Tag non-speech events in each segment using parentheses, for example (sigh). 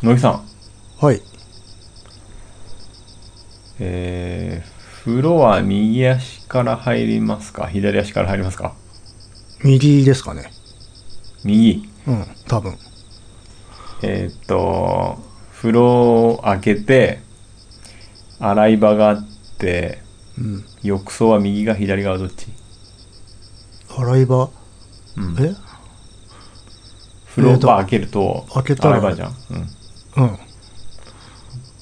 野木さん、はい。えー、風呂は右足から入りますか？左足から入りますか？右ですかね。右。うん、多分。えーっと、風呂を開けて、洗い場があって、うん。浴槽は右が左側どっち？洗い場？うん。え？風呂場開けると、開けたら洗い場じゃん。うん。うん。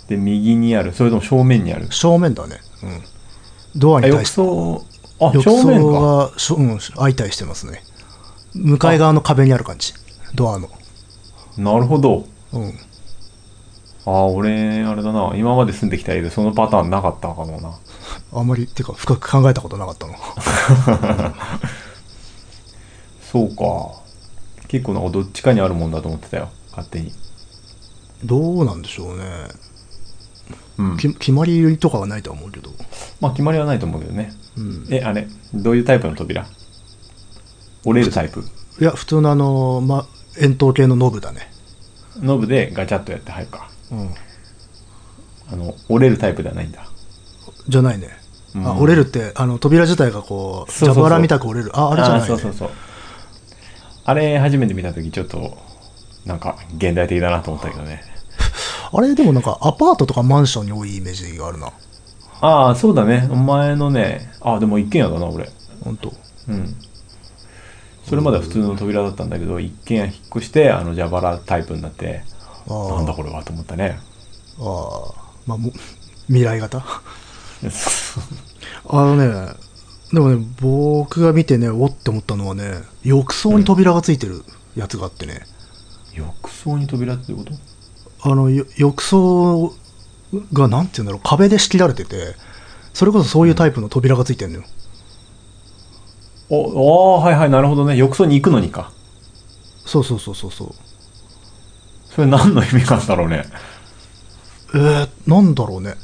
で、右にある。それとも正面にある？正面だね。うん。ドアあ、浴に対して。槽、あ、浴正面か。槽がしょ、うん、相対してますね。向かい側の壁にある感じ。ドアの。なるほど。うん。ああ、俺、あれだな。今まで住んできた家でそのパターンなかったかもな。あんまり、っていうか、深く考えたことなかったの。(laughs) そうか。結構なんかどっちかにあるもんだと思ってたよ。勝手に。どうなんでしょうね。うん。き決まりとかはないとは思うけど。まあ決まりはないと思うけどね。うん。え、あれ、どういうタイプの扉？折れるタイプ？いや、普通のあの、ま、円筒形のノブだね。ノブでガチャッとやって入るか。うん。あの、折れるタイプではないんだ。じゃないね。うんあ、折れるって、あの、扉自体がこう、蛇腹みたく折れる。あ、あれじゃない、ね。そうそうそう。あれ、初めて見たときちょっと、なんか、現代的だなと思ったけどね。あれでもなんかアパートとかマンションに多いイメージがあるな。ああ、そうだね。お前のね、あ、でも一軒家だな、俺。本当。うん。それまでは普通の扉だったんだけど、一軒家引っ越して、あの、蛇腹タイプになって、ああ。なんだこれはと思ったね。ああ。まあ、も未来型？(laughs) あのね、でもね、僕が見てね、おって思ったのはね、浴槽に扉がついてるやつがあってね、浴槽に扉ってこと？あの、よ浴槽がなんていうんだろう、壁で仕切られてて、それこそそういうタイプの扉がついてるのよ。お、ああ、はいはい、なるほどね。浴槽に行くのにか。そうそうそうそうそう。それ何の意味なんだろうね。えー、なんだろうね。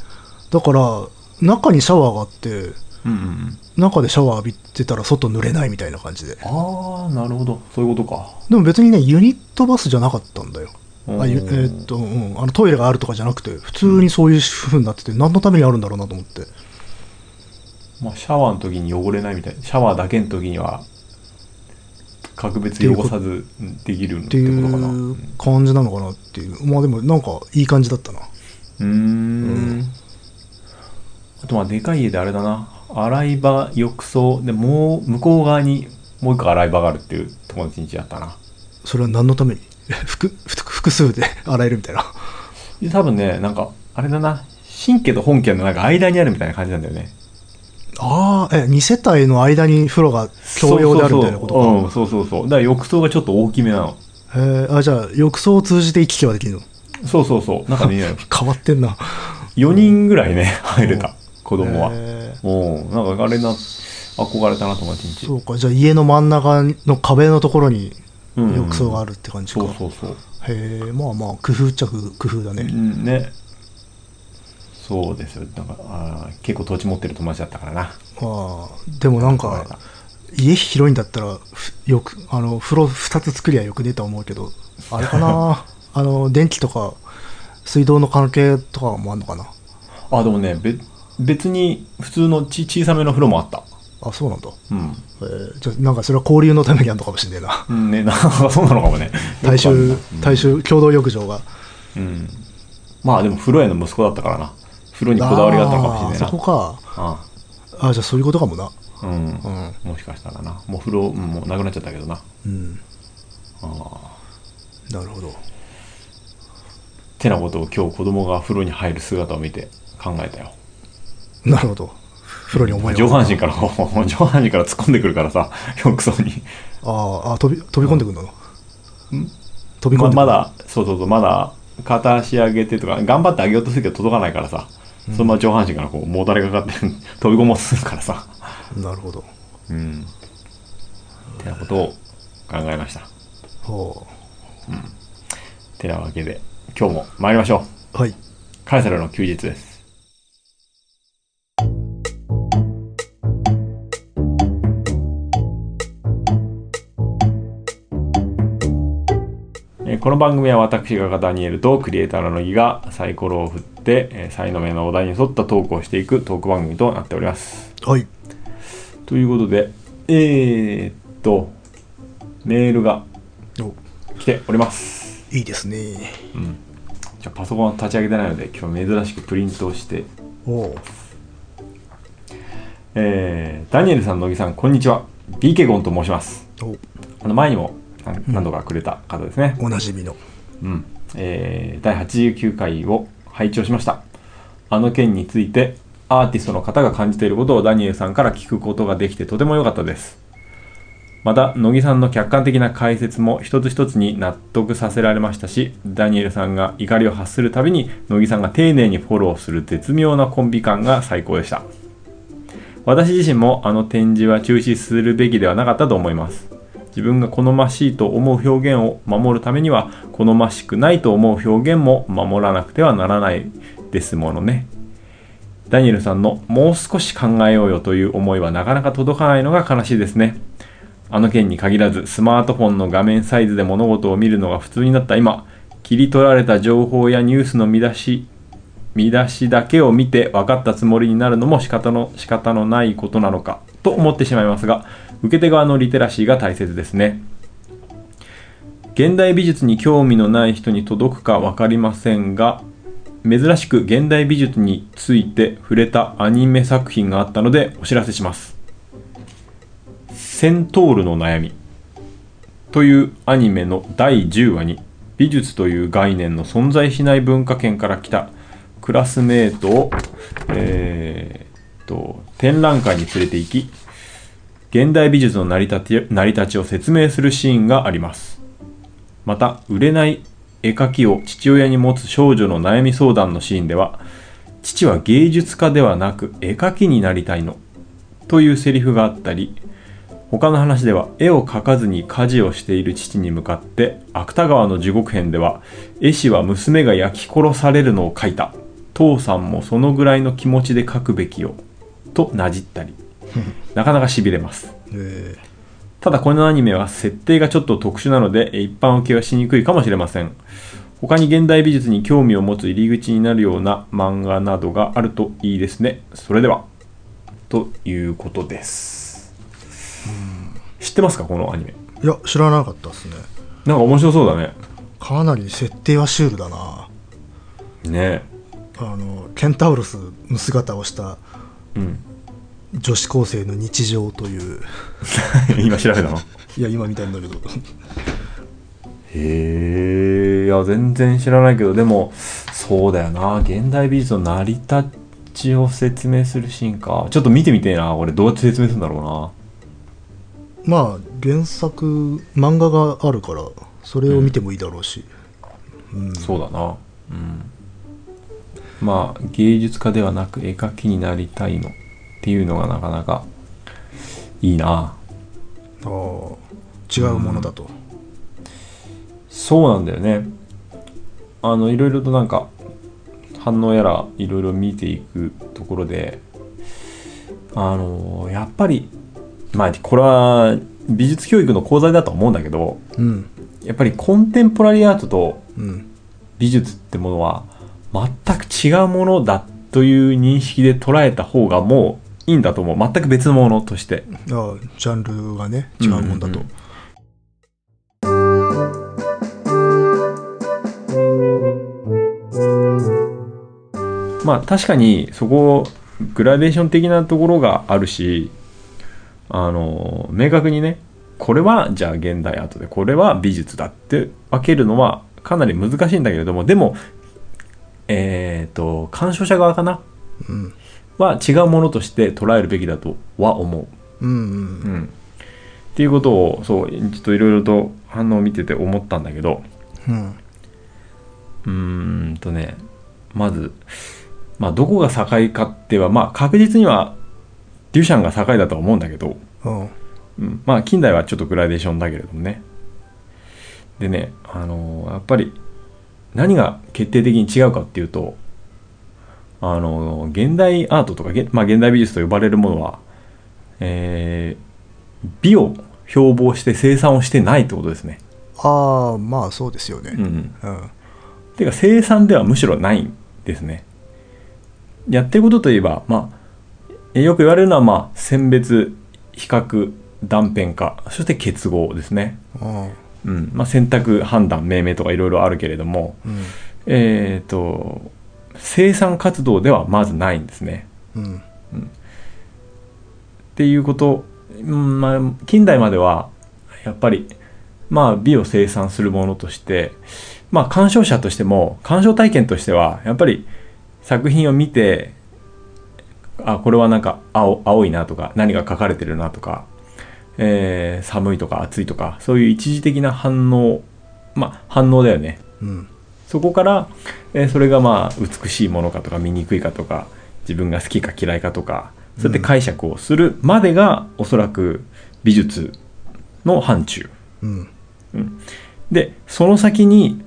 だから、中にシャワーがあって、うんうんうん。中でシャワー浴びてたら外濡れないみたいな感じで。ああ、なるほど。そういうことか。でも別にね、ユニットバスじゃなかったんだよ。あゆえうんーっと、うん、あのトイレがあるとかじゃなくて、普通にそういう風になってて、何のためにあるんだろうなと思って。まあ、シャワーの時に汚れないみたいな。シャワーだけの時には、格別汚さずできるっっててことかな。いううん感じなのかなっていう。まあでもなんかいい感じだったな。うーん。あとまあでかい家であれだな。洗い場、浴槽、でもう向こう側にもう一個洗い場があるっていう友達ん家だったな。それは何のために？(laughs) 複複複数で (laughs) 洗えるみたいな。で多分ね、なんか、あれだな。新家と本家のなんか間にあるみたいな感じなんだよね。ああ、え、2世帯の間に風呂が共用であるみたいなことか。うん、そうそうそう。だから浴槽がちょっと大きめなの。へえあ、じゃあ浴槽を通じて行き来はできるの？そうそうそう。なんかね、(laughs) 変わってんな。4人ぐらいね、入れた。子供は。へえうん。なんかあれな、憧れたな、友達ん家。そうか、じゃあ家の真ん中の壁のところにうん浴槽があるって感じか。そうそうそう。へえ、まあまあ、工夫っちゃ工夫だね。うんね。そうですよ。なんか、あー結構土地持ってる友達だったからな。ああ、でもなんか家広いんだったら、ふよく、あの、風呂2つ作りゃよくねとは思うけど、あれかな、(laughs) あの、電気とか、水道の関係とかもあんのかな？あ、でもね、べ別に普通のち小さめの風呂もあった。あ、そうなんだ。うん。えーじゃあなんかそれは交流のためにあるのかもしれないな。(laughs) うんね、なんか (laughs) そうなのかもね。大衆大衆共同浴場が。うん。まあでも風呂屋の息子だったからな。風呂にこだわりがあったのかもしれないな。そこか。ああじゃあそういうことかもな。あうん。うん。もしかしたらな。もう風呂、うんもうなくなっちゃったけどな。うん。ああ。なるほど。てなことを今日子供が風呂に入る姿を見て考えたよ。なるほど。風呂に思いを上半身から、(laughs) 上半身から突っ込んでくるからさ、浴槽に。あーあ、飛び、飛び込んでくるの、飛び込んまでくるまだ、そうそうそう、まだ片足上げてとか、頑張って上げようとするけど届かないからさ、そのまま上半身からこう、もたれかかって (laughs) 飛び込もうとするからさ。なるほど。うん。てなことを考えました。ほてなわけで、今日も参りましょう。う。はい。カエサルの休日です。この番組は私がダニエルとクリエイターの乃木がサイコロを振って、えー、才能目のお題に沿ったトークをしていくトーク番組となっております。はい。ということで、えー、っと、メールがお来ております。いいですね。うん。じゃあパソコンは立ち上げてないので、今日珍しくプリントをして、おうえー、ダニエルさん、乃木さん、こんにちは。BK ゴンと申します。おあの前にも何何度かくれた方ですね。おなじみの。うん。えー、第89回を拝聴しました。あの件について、アーティストの方が感じていることをダニエルさんから聞くことができてとても良かったです。また、乃木さんの客観的な解説も一つ一つに納得させられましたし、ダニエルさんが怒りを発するたびに、乃木さんが丁寧にフォローする絶妙なコンビ感が最高でした。私自身もあの展示は中止するべきではなかったと思います。自分が好ましいと思う表現を守るためには、好ましくないと思う表現も守らなくてはならないですものね。ダニエルさんのもう少し考えようよという思いはなかなか届かないのが悲しいですね。あの件に限らず、スマートフォンの画面サイズで物事を見るのが普通になった今、切り取られた情報やニュースの見出し、見出しだけを見て分かったつもりになるのも仕方の仕方のないことなのかと思ってしまいますが、受け手側のリテラシーが大切ですね。現代美術に興味のない人に届くか分かりませんが、珍しく現代美術について触れたアニメ作品があったのでお知らせします。セントールの悩みというアニメの第10話に美術という概念の存在しない文化圏から来たクラスメートを、えーと展覧会に連れて行き現代美術の成り立ち成り立ちを説明するシーンがあります。また売れない絵描きを父親に持つ少女の悩み相談のシーンでは父は芸術家ではなく絵描きになりたいのというセリフがあったり他の話では絵を描かずに家事をしている父に向かって芥川の地獄編では絵師は娘が焼き殺されるのを描いた。父さんもそのぐらいの気持ちで描くべきよとなじったり。(laughs) なかなかしびれます。え。ただこのアニメは設定がちょっと特殊なので一般受けはしにくいかもしれません。他に現代美術に興味を持つ入り口になるような漫画などがあるといいですね。それでは。ということです。知ってますか？このアニメ。ーいや、知らなかったですね。なんか面白そうだね。かなり設定はシュールだな。ね。あの、ケンタウロスの姿をしたうん女子高生の日常という。(laughs) 今調べたの？いや、今見たんだけど。へえいや全然知らないけどでもそうだよな。現代美術の成り立ちを説明するシーンか。ちょっと見てみてえなこれ。どうやって説明するんだろまあ、原作、漫画があるから、それを見てもいいだろうし。うん。うなそうだな。うん。まあ芸術家ではなく絵描きになりたいのっていうのがなかなかいいなああ、違うものだと。そうなんだよねあのいろいろとなんか反応やらいろいろ見ていくところであのやっぱりまあこれは美術教育の講座だと思うんだけどうん。やっぱりコンテンポラリーアートとうん。美術ってものは全く違うものだという認識で捉えた方がもういいんだと思う全く別のものとしてああ、ジャンルがね、違うもんだと。うんうんまあ確かにそこグラデーション的なところがあるしあの明確にねこれはじゃあ現代アートでこれは美術だって分けるのはかなり難しいんだけれどもでもえっ、と鑑賞者側かなうん。は違うものとして捉えるべきだとは思う。うんうん。うん、っていうことをそうちょっといろいろと反応を見てて思ったんだけどうん。んとねまず、まあ、どこが境かってはまあ確実にはデュシャンが境だとは思うんだけど、うん。うん、まあ近代はちょっとグラデーションだけれどもねでねあのやっぱり何が決定的に違うかっていうとあの現代アートとか、げまあ、現代美術と呼ばれるものは、えー美を標榜して生産をしてないってことですね。ああまあそうですよね。うん、うん。てか生産ではむしろないんですね。やってることといえばまあえよく言われるのはまあ選別比較断片化。そして結合ですね、うんうん。まあ、選択判断命名とかいろいろあるけれどもうん。えっ、と生産活動ではまずないんですね。うん。っていうこと、うんまあ、近代まではやっぱり、まあ、美を生産するものとして、まあ、鑑賞者としても鑑賞体験としてはやっぱり作品を見てあこれはなんか青青いなとか何が書かれてるなとか、えー寒いとか暑いとかそういう一時的な反応まあ反応だよね。うんそこから、えーそれがまあ美しいものかとか醜いかとか自分が好きか嫌いかとかそうやって解釈をするまでが、おそらく美術の範疇。うん。でその先に、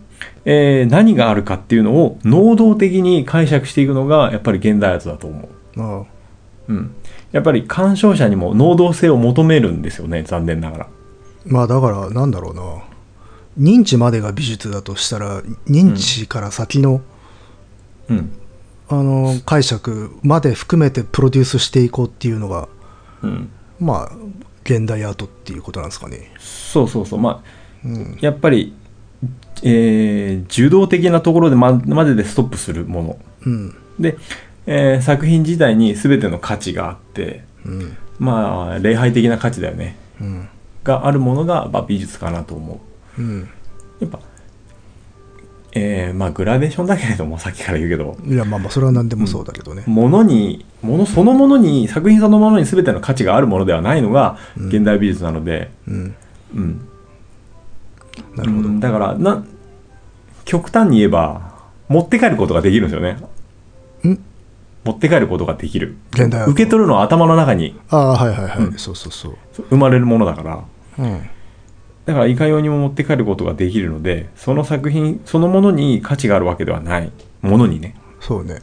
えー何があるかっていうのを能動的に解釈していくのがやっぱり現代アートだと思う、ああ。うん、やっぱり鑑賞者にも能動性を求めるんですよね残念ながら。まあだからなんだろうな認知までが美術だとしたら認知から先の、うん。あの解釈まで含めてプロデュースしていこうっていうのがうん。まあ現代アートっていうことなんですかね。そうそうそう。まあうん。やっぱり、えー受動的なところでままででストップするもの。うん。で、えー作品自体に全ての価値があってうん。まあ礼拝的な価値だよね。うん。があるものが、まあ、美術かなと思ううん。やっぱえーまあグラデーションだけれどもさっきから言うけど。いやまあまあそれは何でもそうだけどね。ものにものそのものに作品そのものに全ての価値があるものではないのがうん。現代美術なので、うん。うん。なるほど。うん。だからな極端に言えば持って帰ることができるんですよね。ん？持って帰ることができる。受け取るのは頭の中に。ああはいはいはい、うん。そうそうそう。生まれるものだから。うんだからいかようにも持って帰ることができるのでその作品そのものに価値があるわけではない。ものにね。そうね。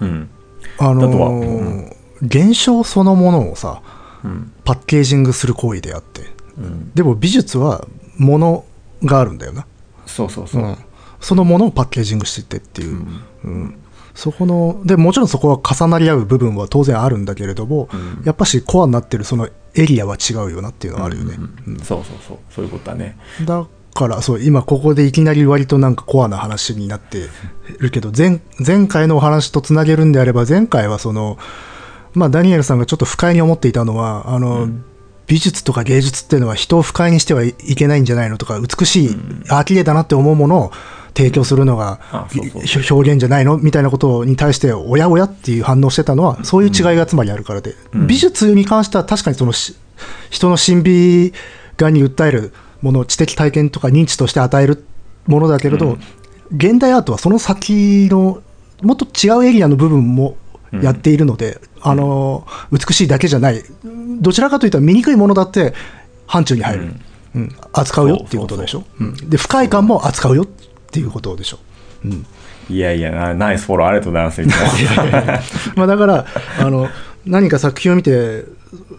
うん。あのだとはーうん。現象そのものをさうん。パッケージングする行為であって。うん。でも美術はものがあるんだよな。そうそうそう、うん。そのものをパッケージングしていってっていう、うん。うんそこのでもちろんそこは重なり合う部分は当然あるんだけれども、うん。やっぱしコアになってるそのエリアは違うよなっていうのはあるよね、うんうんそうそうそう。そういうことだね。だからそう今ここでいきなり割となんかコアな話になってるけど前前回のお話とつなげるんであれば前回はそのまあダニエルさんがちょっと不快に思っていたのはあの、美術とか芸術っていうのは人を不快にしてはいけないんじゃないのとか美しい、あ綺麗だなって思うものを提供するのが表現じゃないの？みたいなことに対しておやおやっていう反応してたのはそういう違いがつまりあるからで、うん。美術に関しては確かにそのし人の神秘眼に訴えるもの知的体験とか認知として与えるものだけれど、うん。現代アートはその先のもっと違うエリアの部分もやっているので、あの美しいだけじゃない。どちらかというと醜いものだって範疇に入る、うん。うん。扱うよっていうことでしょ？うん。で不快感も扱うよっていうことでしょ、うん。いやいやなナイスフォローありがとうございます。みたいなまあだからあの何か作品を見て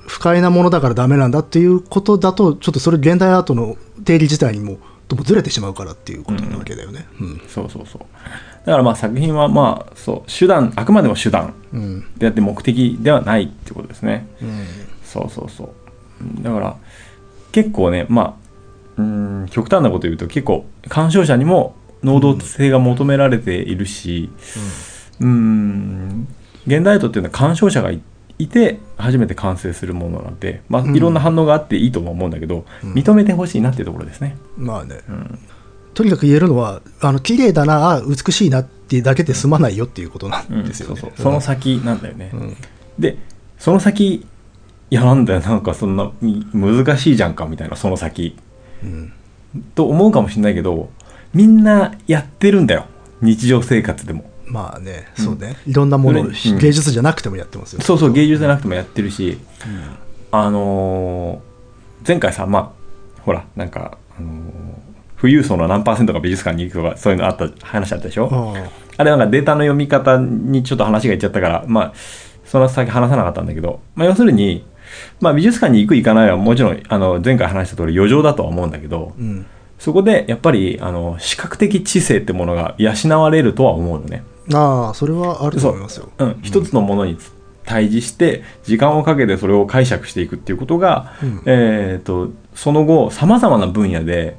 不快なものだからダメなんだっていうことだとちょっとそれ現代アートの定義自体にもともずれてしまうからっていうことなわけだよね。うん。そうそうそう。だからまあ作品はまあそう手段あくまでも手段うん。であって目的ではないってことですね。うん。そうそうそう。うん。だから結構ねまあうん極端なこと言うと結構鑑賞者にも能動性が求められているしうん現代アートっていうのは鑑賞者がいいて初めて完成するものなんで、まあ、うん。いろんな反応があっていいとも思うんだけど、うん。認めてほしいなっていうところですね。まあね。うん。とにかく言えるのはあの綺麗だなあ美しいなってだけで済まないよっていうことなうんんですよね。そうそう。その先なんだよね。うん。でその先いやなんだよ。なんかそんなみ難しいじゃんかみたいなその先。うん。と思うかもしれないけどみんなやってるんだよ。日常生活でも。まあねそうね。いろんなものうん。芸術じゃなくてもやってますよ。そうそう芸術じゃなくてもやってるしあのー前回さまあほらなんか、あのー富裕層の何パーセントが美術館に行くとかそういうのあった話あったでしょ、ああれなんかデータの読み方にちょっと話がいっちゃったから、まあ、その先話さなかったんだけど、まあ、要するに、まあ、美術館に行く行かないはもちろんあの前回話した通り余剰だとは思うんだけどうんそこでやっぱりあの視覚的知性ってものが養われるとは思うのね。ああそれはあると思いますよ。う。ん、一つのものに対峙して時間をかけてそれを解釈していくっていうことが、うん。えー、とその後さまざまな分野で、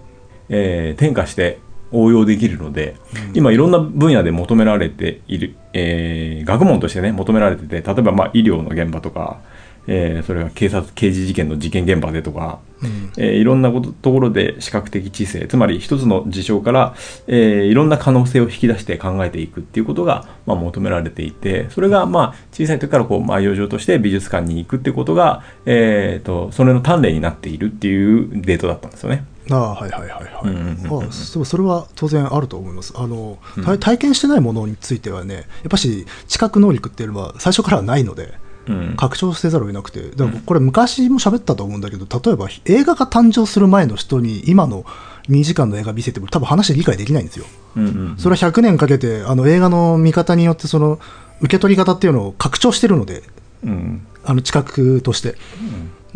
えー転化して応用できるので、今いろんな分野で求められている、えー学問としてね求められてて例えばまあ医療の現場とか、えーそれが警察刑事事件の事件現場でとか、うん。えーいろんなことところで視覚的知性つまり一つの事象から、えーいろんな可能性を引き出して考えていくっていうことが、まあ、求められていてそれがまあ小さい時からこう、まあ、養生として美術館に行くっていうことが、えー、とそれの鍛錬になっているっていうデートだったんですよね。ああはいはいはいはい、うんうんうんうんあそれは当然あると思います。あの、体体験してないものについてはねやっぱし知覚能力っていうのは最初からはないのでうん拡張せざるを得なくて。だからこれ昔も喋ったと思うんだけど例えば映画が誕生する前の人に今の2時間の映画見せても多分話理解できないんですよ。うんうんそれは100年かけてあの映画の見方によってその受け取り方っていうのを拡張してるのでうん。あの知覚として、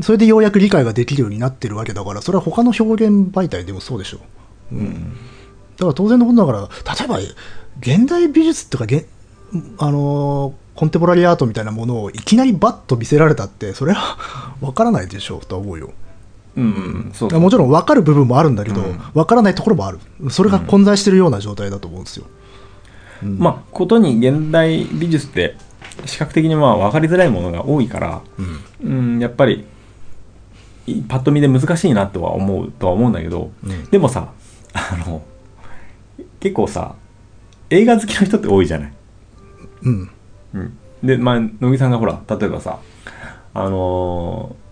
それでようやく理解ができるようになってるわけだからそれは他の表現媒体でもそうでしょう、うん。だから当然のことだから例えば現代美術とかあのーコンテンポラリーアートみたいなものをいきなりバッと見せられたってそれは (laughs) 分からないでしょうとは思うよ。うんうんそう。だからもちろん分かる部分もあるんだけど、うん。分からないところもある。それが混在してるような状態だと思うんですよ、まあことに現代美術って視覚的にまあ分かりづらいものが多いから、うん、やっぱりいパッと見で難しいなとは思うとは思うんだけど、うん。でもさあの結構さ映画好きの人って多いじゃない。うんうん、で、まあ、乃木さんがほら例えばさあのー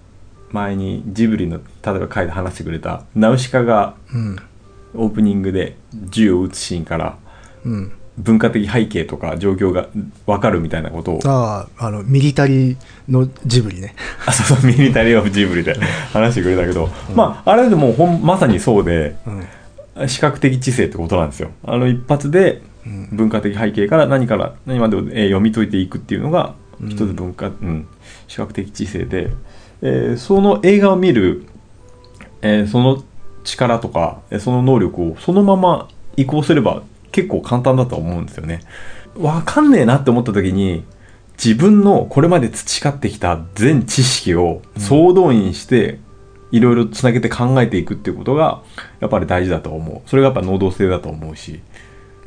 前にジブリの例えば回で話してくれたナウシカがうん。オープニングで銃を撃つシーンからうん。文化的背景とか状況が分かるみたいなことを。あああのミリタリーのジブリね。(laughs) あそうそうミリタリー・オブ・ジブリで話してくれたけど、まああれでもほんまさにそうでうん。視覚的知性ってことなんですよ。あの一発でうん文化的背景から何から何までを、えー読み解いていくっていうのがうん一つ文化、うん視覚的知性で、えーその映画を見る、えーその力とかえーその能力をそのまま移行すれば結構簡単だと思うんですよね。わかんねえなって思った時に自分のこれまで培ってきた全知識を総動員していろいろつなげて考えていくっていうことがやっぱり大事だと思う。それがやっぱ能動性だと思うし。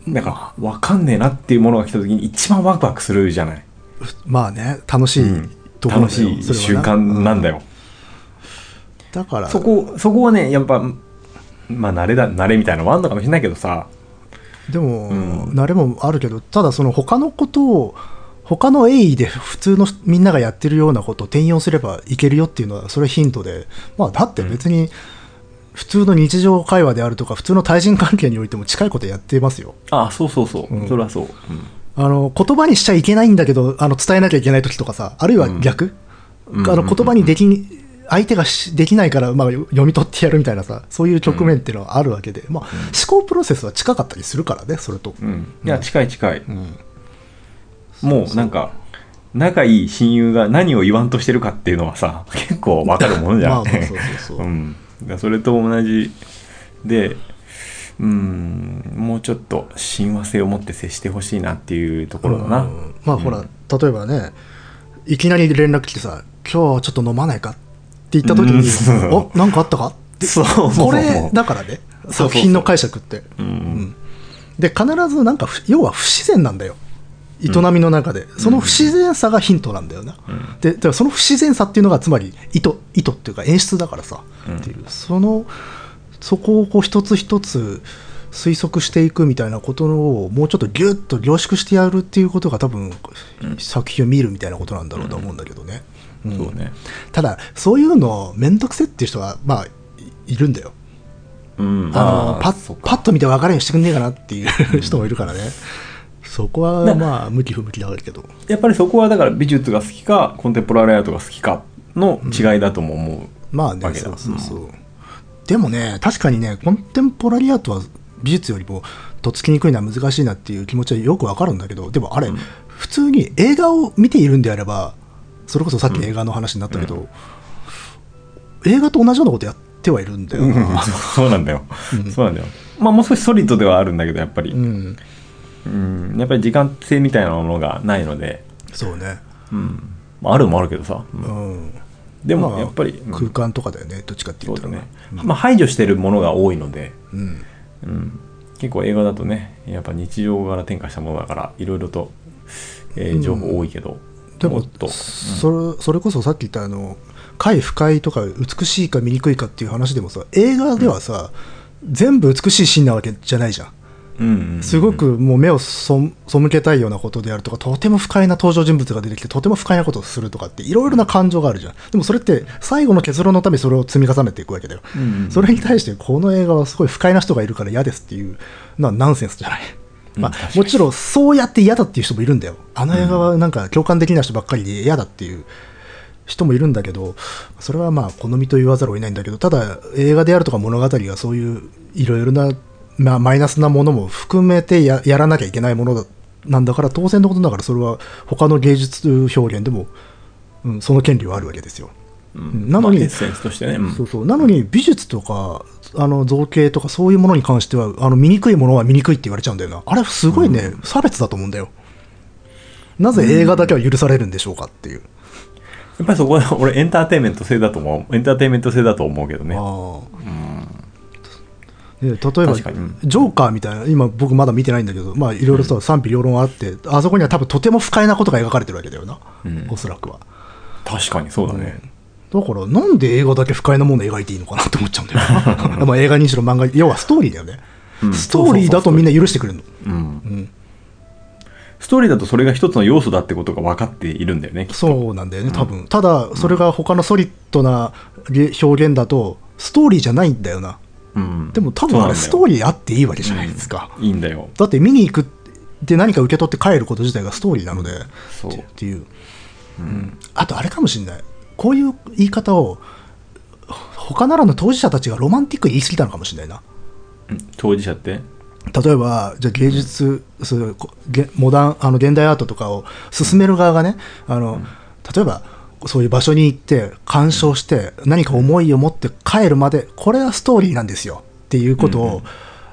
なんかわかんねえなっていうものが来た時に一番ワクワクするじゃない。まあね楽しいうん。ところだよ、楽しい習慣なんだよ。だから。そこ、そこはね、やっぱ、まあ慣れだ、慣れみたいなのもあるのかもしれないけどさ、でも、うん。慣れもあるけどただその他のことを他の鋭意で普通のみんながやってるようなことを転用すればいけるよっていうのはそれはヒントで。まあだって別に普通の日常会話であるとか普通の対人関係においても近いことやってますよあそうそうそう、うんそれはそう。あの言葉にしちゃいけないんだけどあの伝えなきゃいけない時とかさあるいは逆、うんあの言葉にでき相手がしできないから、まあ、読み取ってやるみたいなさそういう局面っていうのはあるわけで、まあ、思考プロセスは近かったりするからねそれと、うん。うん。いや、近い近い。うんもうなんか、仲いい親友が何を言わんとしてるかっていうのはさ、結構わかるものじゃん。まあまあそうそうそう (laughs) うん。それと同じで、うん、もうちょっと親和性を持って接してほしいなっていうところだな。うん。まあほら、例えばねいきなり連絡来てさ「今日ちょっと飲まないか?」って言った時にうん「おなんかあったか?」ってそうこれだからね。作品の解釈って。うん。うん。で必ずなんかふ要は不自然なんだよ営みの中で、その不自然さがヒントなんだよな、でその不自然さっていうのがつまり意図意図っていうか演出だからさ、うん。っていう。そのそこをこう一つ一つ推測していくみたいなことをもうちょっとギュッと凝縮してやるっていうことが多分、作品を見るみたいなことなんだろうと思うんだけどね、うん。そうね。ただそういうの面倒くせっていう人はまあいいるんだよ。うん。あのパッパッと見て分かるようにしてくんねえかなっていう人もいるからね、そこはまあ向き不向きだけど。やっぱりそこはだから美術が好きかコンテンポラリーアートが好きかの違いだとも思う、まあねわけだ。そうそうそう、でもね確かにねコンテンポラリーアートは美術よりもとっつきにくいのは難しいなっていう気持ちはよくわかるんだけどでもあれ、普通に映画を見ているんであればそれこそさっき映画の話になったけど、映画と同じようなことやっってはいるんだようんな。(laughs) そうなんだよ、そうなんだよ。まあもう少しソリッドではあるんだけどやっぱり、うん、うん。やっぱり時間性みたいなものがないので、そうね。うん。まあ、あるもあるけどさ、ううん。ん。でまあもやっぱり、うん。空間とかだよね、どっちかって言ったら。そうだね、まあ、排除してるものが多いので、うん。うん、結構映画だとねやっぱ日常から転化したものだからいろいろと、えー情報多いけど、でもっと、それそれこそさっき言ったあの快不快とか美しいか醜いかっていう話でもさ映画ではさ、全部美しいシーンなわけじゃないじゃんうんうんうんすごくもう目をそ背けたいようなことであるとかとても不快な登場人物が出てきてとても不快なことをするとかっていろいろな感情があるじゃん。でもそれって最後の結論のためにそれを積み重ねていくわけだよ、うんうんそれに対してこの映画はすごい不快な人がいるから嫌ですっていうのはナンセンスじゃない、まあもちろんそうやって嫌だっていう人もいるんだよあの映画はなんか共感できない人ばっかりで嫌だっていう人もいるんだけどそれはまあ好みと言わざるを得ないんだけどただ映画であるとか物語がそういういろいろな、まあ、マイナスなものも含めてややらなきゃいけないものだなんだから当然のことながらそれは他の芸術表現でも、うん、その権利はあるわけですよ。うん。なのにまあエッセンスとしてね、うん。そうそう。なのに美術とかあの造形とかそういうものに関してはあの醜いものは醜いって言われちゃうんだよな。あれすごいね、差別だと思うんだよ。なぜ映画だけは許されるんでしょうかっていう、やっぱりそこは俺エンターテインメント性だと思う。エンターテインメント性だと思うけどね。ああ。で例えばジョーカーみたいな今僕まだ見てないんだけどまあいろいろと賛否両論あって、あそこには多分とても不快なことが描かれてるわけだよな、うん。おそらくは。確かにそうだね、だからなんで映画だけ不快なものを描いていいのかなって思っちゃうんだよな (laughs) まあ映画にしろ漫画に要はストーリーだよね、うん。ストーリーだとみんな許してくれるの。うんうん。ストーリーだとそれが一つの要素だってことが分かっているんだよねそうなんだよね多分、ただそれが他のソリッドな表現だとストーリーじゃないんだよなうん。でも多分あれストーリリーあっていいわけじゃないですか、いいんだよ。だって見に行くって何か受け取って帰ること自体がストーリーなので、そう。っていう、うん。あとあれかもしれない。こういう言い方を他ならぬ当事者たちがロマンティックに言い過ぎたのかもしれないな。うん。当事者って？例えばじゃあ芸術そういうこげモダンあの現代アートとかを進める側がねあの、例えばそういう場所に行って鑑賞して何か思いを持って帰るまでこれはストーリーなんですよ。っていうことを、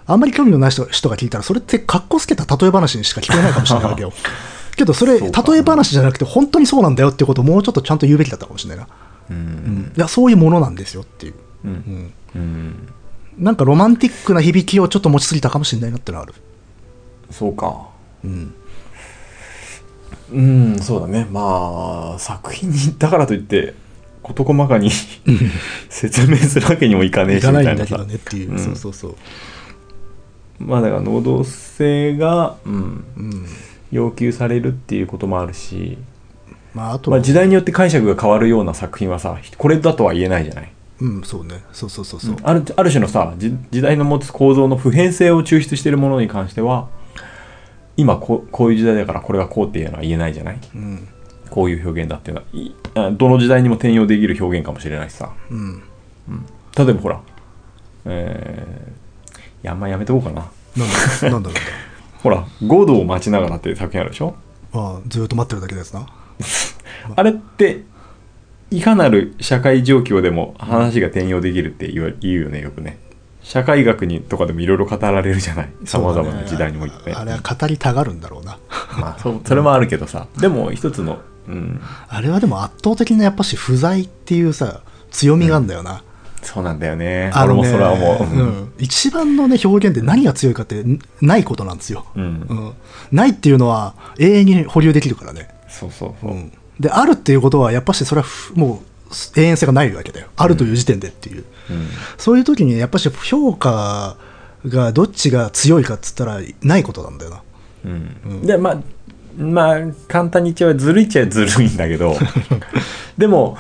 あんまり興味のない人人が聞いたらそれってかっこつけた例え話にしか聞こえないかもしれないわけよ。(laughs) けどそれ例え話じゃなくて本当にそうなんだよってことをもうちょっとちゃんと言うべきだったかもしれないな、ううんん、いやそういうものなんですよっていう、うん。うん、うん。なんかロマンティックな響きをちょっと持ちすぎたかもしれないなってのはある、そうか。うんうんそうだね。まあ作品にだからといって事細かに (laughs) 説明するわけにもいかねえしみたいなねっていう、うん。そうそうそう、まあだから能動性が、うん、うん。要求されるっていうこともあるし、まあ、あとは、まあ、時代によって解釈が変わるような作品はさこれだとは言えないじゃない。うん、そうね。そうそうそうそう、あるある種のさじ時代の持つ構造の普遍性を抽出しているものに関しては今こうこういう時代だからこれがこうっていうのは言えないじゃない？うん。こういう表現だっていうのは。どの時代にも転用できる表現かもしれないしさ。うん、例えばほらえー、いやあんまやめとこうかな。なんだ (laughs) なんだろう。ほら「ゴードを待ちながら」っていう作品あるでしょ？ああずーっと待ってるだけですな。(laughs) あれっていかなる社会状況でも話が転用できるって言うよねよくね社会学にとかでもいろいろ語られるじゃない？さまざまな時代において。ねあれは語りたがるんだろうな。まあそそれもあるけどさ。でも一つのうん。あれはでも圧倒的なやっぱし不在っていうさ強みがあるんだよな、そうなんだよね。俺もそれはもう。うん。一番のね表現って何が強いかってんないことなんですよ、うん、うん、ないっていうのは永遠に保留できるからね、そうそうそう。う、ん、であるっていうことはやっぱしそれはふもう永遠性がないわけだよ。あるという時点でっていう、うんそういう時にやっぱし評価がどっちが強いかっつったらないことなんだよな。うん。でまあまあ簡単に言っちゃえばずるいっちゃずるいんだけど。(laughs) でも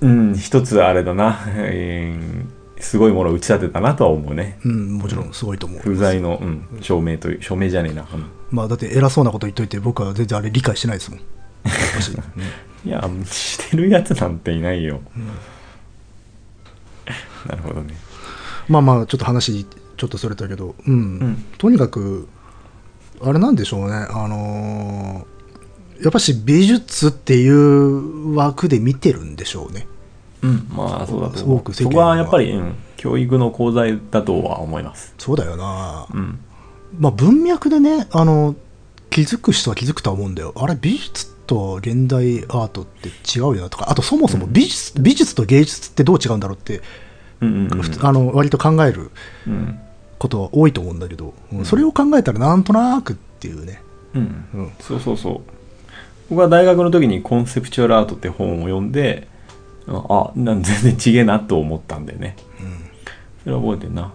うん一つあれだな、えーすごいものを打ち立てたなとは思うね。うんもちろんすごいと思う、不在の、うん、証明という証明じゃねえな、うん。まあだって偉そうなこと言っといて僕は全然あれ理解してないですもん。(laughs) いやしてるやつなんていないよ、(laughs) なるほどね。まあまあちょっと話ちょっとそれたけど、うん。ん。とにかくあれなんでしょうね。あのーやっぱし美術っていう枠で見てるんでしょうね。うん、まあそうだと思う。そこはやっぱり、うん、教育の功罪だとは思います。そうだよな、うん。まあ文脈でねあの気づく人は気づくとは思うんだよ。あれ美術と現代アートって違うよなとか。あとそもそも美術,、美術と芸術ってどう違うんだろうって、うんうんうんあの割と考えるうん。ことは多いと思うんだけど、うんそれを考えたらなんとなくっていうね、うん。うんそうそうそう。僕は大学の時にコンセプチュアルアートって本を読んで、あ、なん全然違えなと思ったんだよね。それは覚えてんな。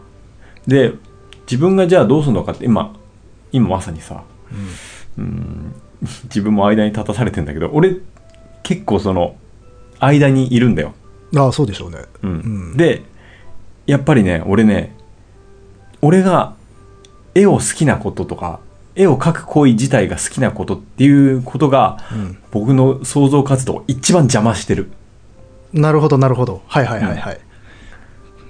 で、自分がじゃあどうするのかって、今、今まさにさ、うん、自分も間に立たされてんだけど、俺、結構その、間にいるんだよ。ああそうでしょうねうんうんで、やっぱりね、俺ね、俺が絵を好きなこととか、絵を描く行為自体が好きなことっていうことが、うん僕の創造活動を一番邪魔してる。なるほどなるほどはいはいはいはい、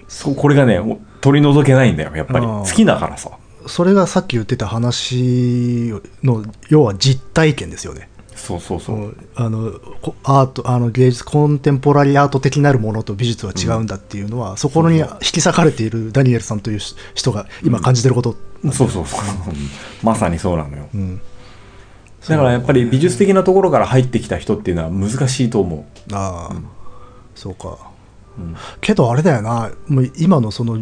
そう、これがね、お取り除けないんだよ、やっぱり。好きだからさ。それがさっき言ってた話の要は実体験ですよねそうそうそう。うん。あのこアートあの芸術コンテンポラリーアート的なるものと美術は違うんだっていうのは、そこに引き裂かれているダニエルさんという人が今感じてること、そうそうそう。まさにそうなのよ。うん。だからやっぱり美術的なところから入ってきた人っていうのは難しいと思ああ、そうか。う。うん。けどあれだよなもう今のその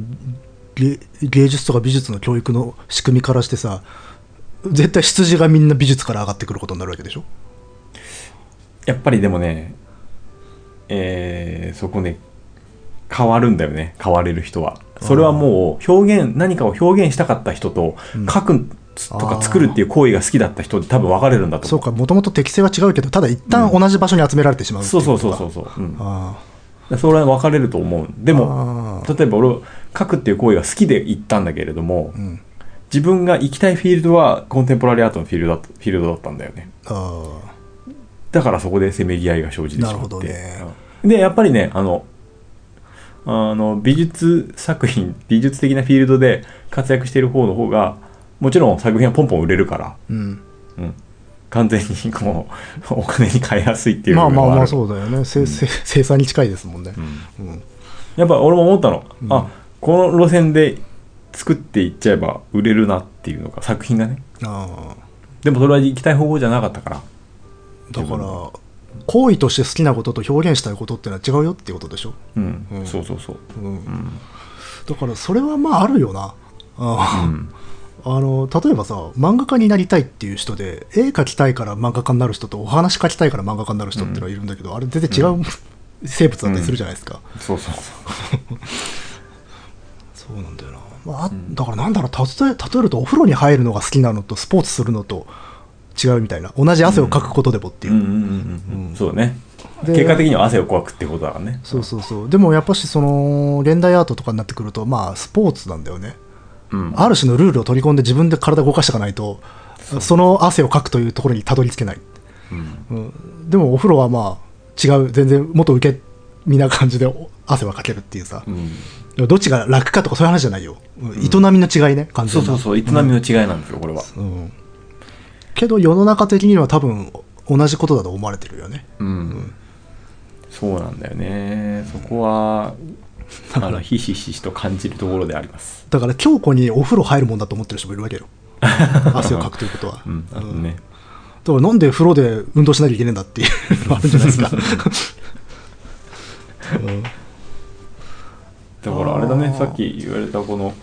芸芸術とか美術の教育の仕組みからしてさ絶対出自がみんな美術から上がってくることになるわけでしょ？やっぱりでもね、えーそこね、変わるんだよね、変われる人は。それはもう表現、何かを表現したかった人と、うん書くとか作るっていう行為が好きだった人で多分分かれるんだと思う。そうかもともと適性は違うけどただ一旦同じ場所に集められてしまうっていそうそうそうそうそう。うんあそれは分かれると思う。であも、例えば俺、書くっていう行為が好きで行ったんだけれども、うん自分が行きたいフィールドはコンテンポラリーアートのフィールドだフィールドだったんだよね。あだからそこでせめぎ合いが生じてしまって。なるほどね。うん。で、やっぱりね、あの、あの美術作品、美術的なフィールドで活躍している方の方が、もちろん作品はポンポン売れるから、うん。うん、完全にこう、(laughs) お金に換えやすいっていうまあまあまあう。そうだよね、せせ生産に近いですもんね。う、ん。うん。やっぱ俺も思ったの。うん。あ、この路線で作っていっちゃえば売れるなっていうのが、作品がね。あでもそれは行きたい方向じゃなかったから。あだから行為として好きなことと表現したいことってのは違うよっていうことでしょ、うん、うん。そうそうそう。うん。うん。だからそれはまああるよな。あ,、うん。(laughs) あの例えばさ漫画家になりたいっていう人で絵描きたいから漫画家になる人とお話書きたいから漫画家になる人っていうのはいるんだけど、あれ全然違う、生物だったりするじゃないですか、そうそうそう。そうなんだよな、まああ、だからなんだろう例え例えるとお風呂に入るのが好きなのとスポーツするのと違うみたいな。同じ汗をかくことでもっていう、そうだね。で結果的には汗をかくってことだからね。そうそうそう。でもやっぱしその現代アートとかになってくるとまあスポーツなんだよね。うん。ある種のルールを取り込んで自分で体を動かしていかないとその汗をかくというところにたどり着けない、うん。うん、でもお風呂はまあ違う。全然もっと受け身な感じで汗はかけるっていうさ、うん。どっちが楽かとかそういう話じゃないよ、うん。営みの違いね完全な。そうそうそう。営みの違いなんですよこれは。うんけど世の中的には多分同じことだと思われてるよね。うん。そうなんだよね。そこはあのひしひしと感じるところであります。だから強固にお風呂入るもんだと思ってる人もいるわけよ。(laughs) 汗をかくということは、うん。あのうん。ねだからなんで風呂で運動しなきゃいけないんだっていうのがあるんじゃないですか、(laughs) うん。だからあれだね。さっき言われたこの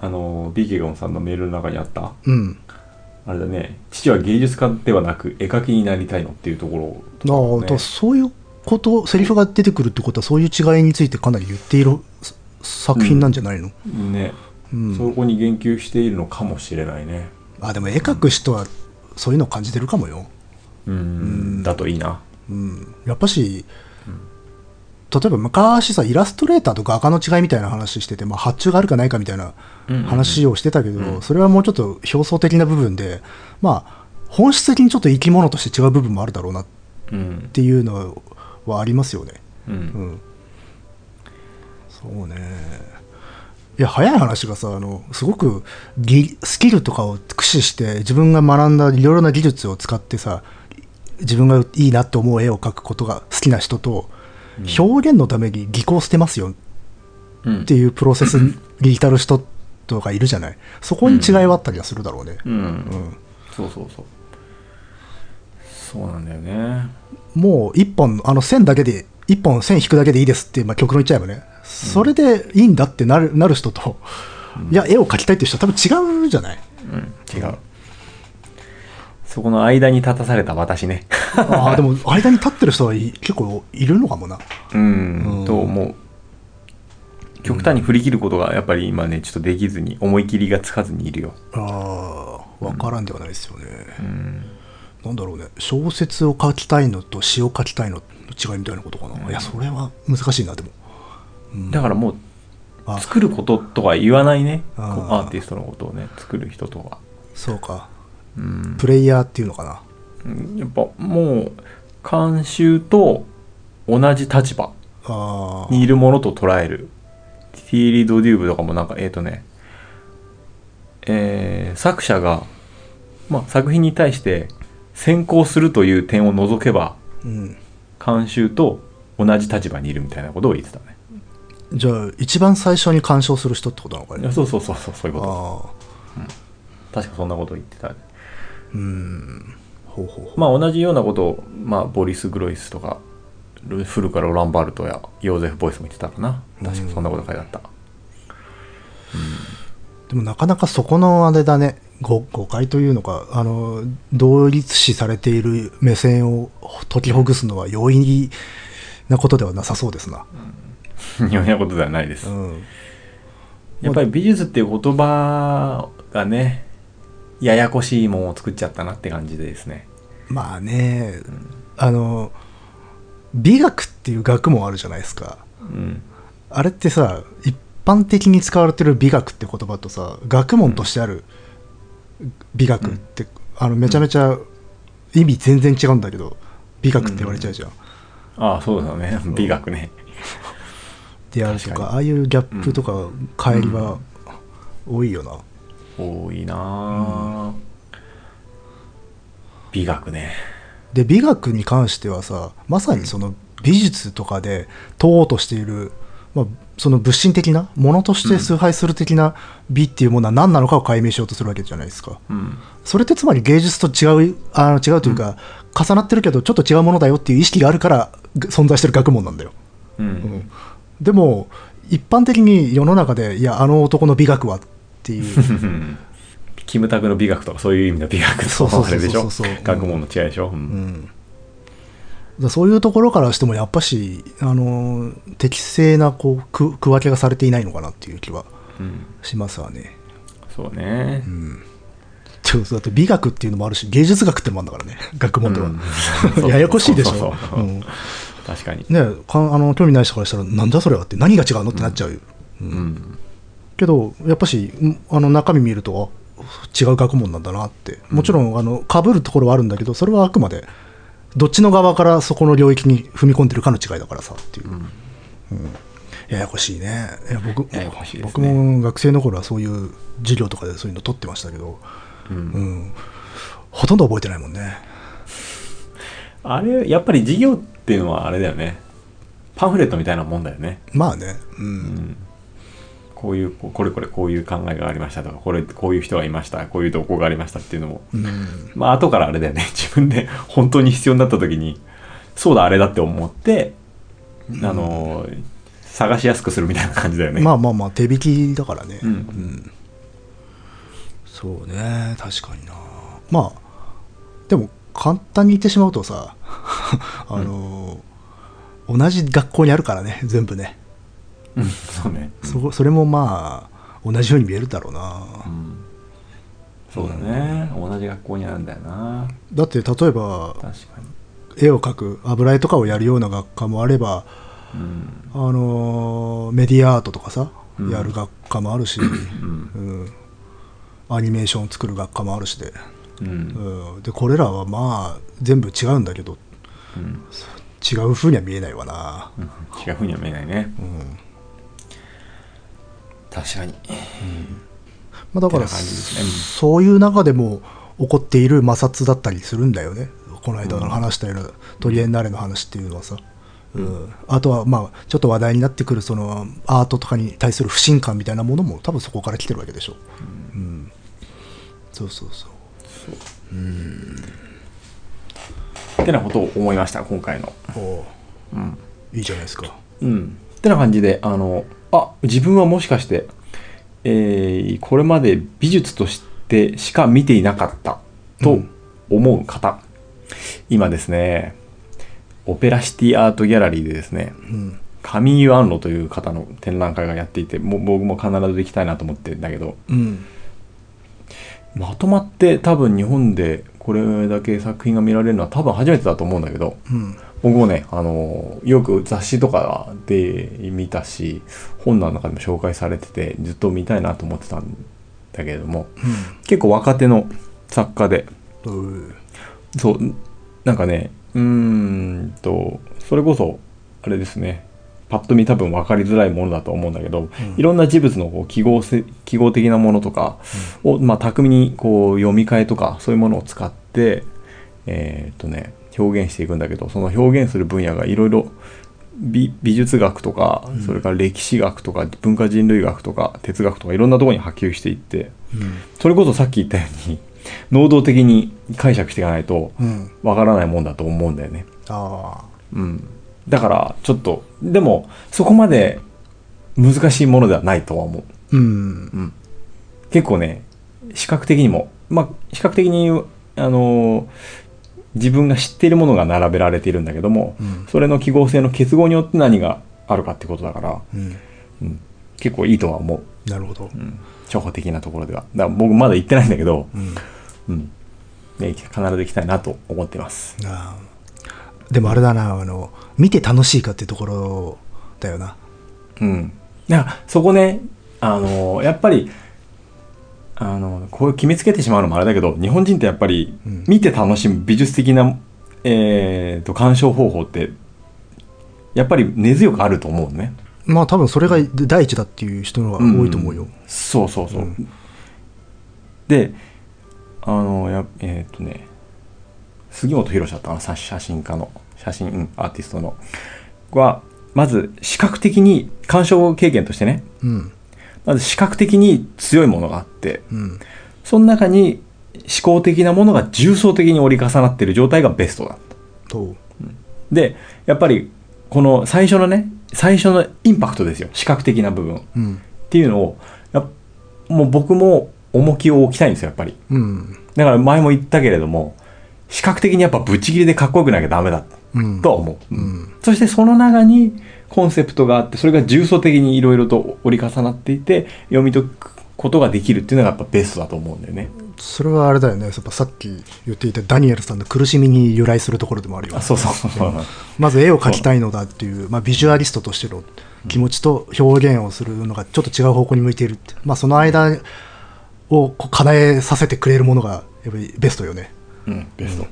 あのビケゴンさんのメールの中にあった。うんあれだね。父は芸術家ではなく絵描きになりたいのっていうところ。ああ、だからそういうことセリフが出てくるってことはそういう違いについてかなり言っているす作品なんじゃないの、ね、うん。そこに言及しているのかもしれないね。あでも絵描く人はそういうのを感じてるかもよ、うん。だといいな。うん、やっぱし、例えば昔さイラストレーターと画家の違いみたいな話してて、まあ、発注があるかないかみたいな話をしてたけど、うん。それはもうちょっと表層的な部分でまあ本質的にちょっと生き物として違う部分もあるだろうなっうんていうのはありますよね。ううん。ん、そうね。いや早い話がさあのすごく技スキルとかを駆使して自分が学んだいろいろな技術を使ってさ自分がいいなと思う絵を描くことが好きな人と表現のために技巧を捨てますよ。うん。っていうプロセスに至る人とかいるじゃない。そこに違いはあったりはするだろうね。うん、うん。そうそうそう。そうなんだよね。もう一本、あの線だけで、一本線引くだけでいいですって、まあ、極論言っちゃえばね、それでいいんだってなるなる人と、いや、絵を描きたいっていう人は多分違うじゃない。うん。違うそこの間に立たされた私ね。ああ、でも、間に立ってる人はい結構いるのかもな。うん、うんと思う。極端に振り切ることがやっぱり今ねちょっとできずに思い切りがつかずにいるよ。ああ、わからんではないですよね。うん。なんだろうね、小説を書きたいのと詩を書きたいのの違いみたいなことかな。いや、それは難しいな、でも。うん。だからもうあ。作ることとは言わないね。アーティストのことをね作る人とは、そうか。うんプレイヤーっていうのかな？うんやっぱもう慣習と同じ立場。にいるものと捉えるティーリー・ド・デューブとかもなんかえっ、とねえー作者が、まあ、作品に対して先行するという点を除けばうん。慣習と同じ立場にいるみたいなことを言ってたねじゃあ、一番最初に鑑賞する人ってことなのかね？そうそうそうそうそういうこああ。と確かそんなことを言ってたうん。ほうほうほう。まあ同じようなことを、まあ、ボリス・グロイスとかルフルカ・ロランバルトやヨーゼフ・ボイスも言ってたかな確かそんなこと書いてあった、でもなかなかそこのあれだね、誤誤解というのか、あの、同立視されている目線を解きほぐすのは容易なことではなさそうですな。よう (laughs) なことではないです、うん。やっぱり美術っていう言葉がねややこしいもんを作っちゃったなって感じでですね。まあね、あの、美学っていう学問あるじゃないですか。うん。あれってさ、一般的に使われてる美学って言葉とさ、学問としてある美学って、あのめちゃめちゃ意味全然違うんだけど、美学って言われちゃうじゃん。ああそうだね。美学ね。であるとかああいうギャップとか乖離は多いよな、多いなあ、美学ね。で美学に関してはさまさにその美術とかで問おうとしている、まあ、その物心的なものとして崇拝する的な美っていうものは何なのかを解明しようとするわけじゃないですか。うん。それってつまり芸術と違うあの違うというか、重なってるけどちょっと違うものだよっていう意識があるから存在してる学問なんだよ。うん、うん。でも一般的に世の中でいやあの男の美学はっていう。キムタクの美学とかそういう意味の美学そうそうそうそうあれでしょ？学問の違いでしょ、うん。うん、そういうところからしてもやっぱし、あの適正なこう区区分けがされていないのかなっていう気はうんしますわね。そうね、ちょだって美学っていうのもあるし芸術学ってのもあるんだからね。(laughs) 学問では、うん。(laughs) ややこしいでしょ？そうそうそうう。ん。確かに、ねかあの興味ない人からしたらなんだそれはって何が違うのってなっちゃうよ、うんけどやっぱしんあの中身見るとあ違う学問なんだなって。もちろんあの被るところはあるんだけどそれはあくまでどっちの側からそこの領域に踏み込んでるかの違いだからさっていう、うん。ややこしいね。いや僕ややこしいね。僕も学生の頃はそういう授業とかでそういうの取ってましたけど、うん。うん、ほとんど覚えてないもんね。あれやっぱり授業っていうのはあれだよね。パンフレットみたいなもんだよね、まあね、う、うんん、こういうここれこれこういう考えがありましたとかこれこういう人がいましたこういう動向がありましたっていうのもうん。まあ後からあれだよね。(laughs) 自分で本当に必要になった時にそうだあれだって思って、あの探しやすくするみたいな感じだよね。まあまあまあ手引きだからね、うん。そうね。確かにな。まあでも簡単に言ってしまうとさ (laughs) あの、同じ学校にあるからね全部ね、うん。そうね、そそれもまあ同じように見えるだろうな、うん。そうだね。同じ学校にあるんだよな。だって例えば確か絵を描く油絵とかをやるような学科もあればにうん。あのメディアアートとかさ、うん。やる学科もあるし、うん。うん。アニメーションを作る学科もあるしで,、うん。うん、でこれらはまあ全部違うんだけどうん。違う風には見えないわな、うん。違うふうには見えないね。うん確かに。まあ、だから、ね。うん。そういう中でも起こっている摩擦だったりするんだよね。この間の話したようなトリエンナーレの話っていうのはさ。うん、あとはまあちょっと話題になってくるそのアートとかに対する不信感みたいなものも多分そこから来てるわけでしょ、うん。そうそうそう。ってなことを思いました今回の。おう。うん。いいじゃないですか。うん。ってな感じであのあ自分はもしかしてえーこれまで美術としてしか見ていなかったと思う方、今ですねオペラシティアートギャラリーでですねうんカミーユ・アンロという方の展覧会がやっていてもう僕も必ず行きたいなと思ってるんだけどうん。まとまって多分日本でこれだけ作品が見られるのは多分初めてだと思うんだけどうん僕もねあのよく雑誌とかで見たし本の中でも紹介されててずっと見たいなと思ってたんだけれども結構若手の作家でうん。うそうなんかねうーんとそれこそあれですねパッと見多分分かりづらいものだと思うんだけど、いろんな事物のこう記号せ記号的なものとかを、まあ、巧みにこう読み替えとかそういうものを使ってえーっとね表現していくんだけどその表現する分野がいろいろ美美術学とか、それから歴史学とか文化人類学とか哲学とかいろんなところに波及していってうんそれこそさっき言ったように能動的に解釈していかないとうんわからないもんだと思うんだよね。うん。だから、ちょっと、でも、そこまで難しいものではないとは思う。うん結構ね、視覚的にも、まあ、視覚的に、あのー自分が知っているものが並べられているんだけども、うんそれの記号性の結合によって何があるかってことだから、うんうん、結構いいとは思う。なるほどうん。初歩的なところでは。だから僕まだ行ってないんだけど、うんうん。ね、必ず行きたいなと思ってます。ああでもあれだなあの見て楽しいかっていうところだよなうん。だからそこね、あのやっぱり、あのこう決めつけてしまうのもあれだけど、日本人ってやっぱりうん。見て楽しむ美術的な、えー、と鑑賞方法って、やっぱり根強くあると思うね。まあ多分それが第一だっていう人の方が多いと思うよ、そうそうそう。うん。で、あの、やえっ、とね、杉本博だったかな、さ写真家の、写真、うんアーティストの、は、まず視覚的に、鑑賞経験としてね、うんまず視覚的に強いものがあって、うんその中に思考的なものが重層的に折り重なっている状態がベストだ。とで、やっぱり、この最初のね、最初のインパクトですよ。視覚的な部分。っうんていうのを、もう僕も重きを置きたいんですよ、やっぱり。うんだから前も言ったけれども、視覚的にやっぱブチ切りでかっこよくなきゃダメだうんとは思う。うんそしてその中にコンセプトがあって、それが重層的にいろいろと折り重なっていて、読み解くことができるっていうのがやっぱベストだと思うんだよね。それはあれだよねやっぱさっき言っていたダニエルさんの苦しみに由来するところでもあるよあ、そうそう。まず絵を描きたいのだっていう、まあ、ビジュアリストとしての気持ちと表現をするのがちょっと違う方向に向いているって、まあ、その間を叶えさせてくれるものがやっぱりベストよね。うん、ベスト。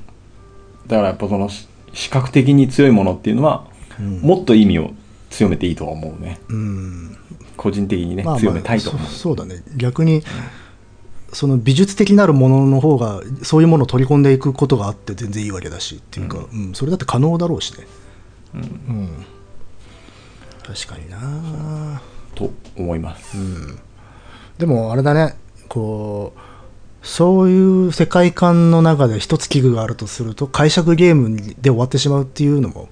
だからやっぱそのし視覚的に強いものっていうのは、うんもっと意味を強めていいとは思うね。うん個人的にね、まあまあ強めたいと思う。そそうだね。逆にその美術的なるものの方がそういうものを取り込んでいくことがあって全然いいわけだしっていうか、うん。それだって可能だろうしね。うん。確かにな。と思います。でもあれだね。こうそういう世界観の中で一つ器具があるとすると解釈ゲームで終わってしまうっていうのも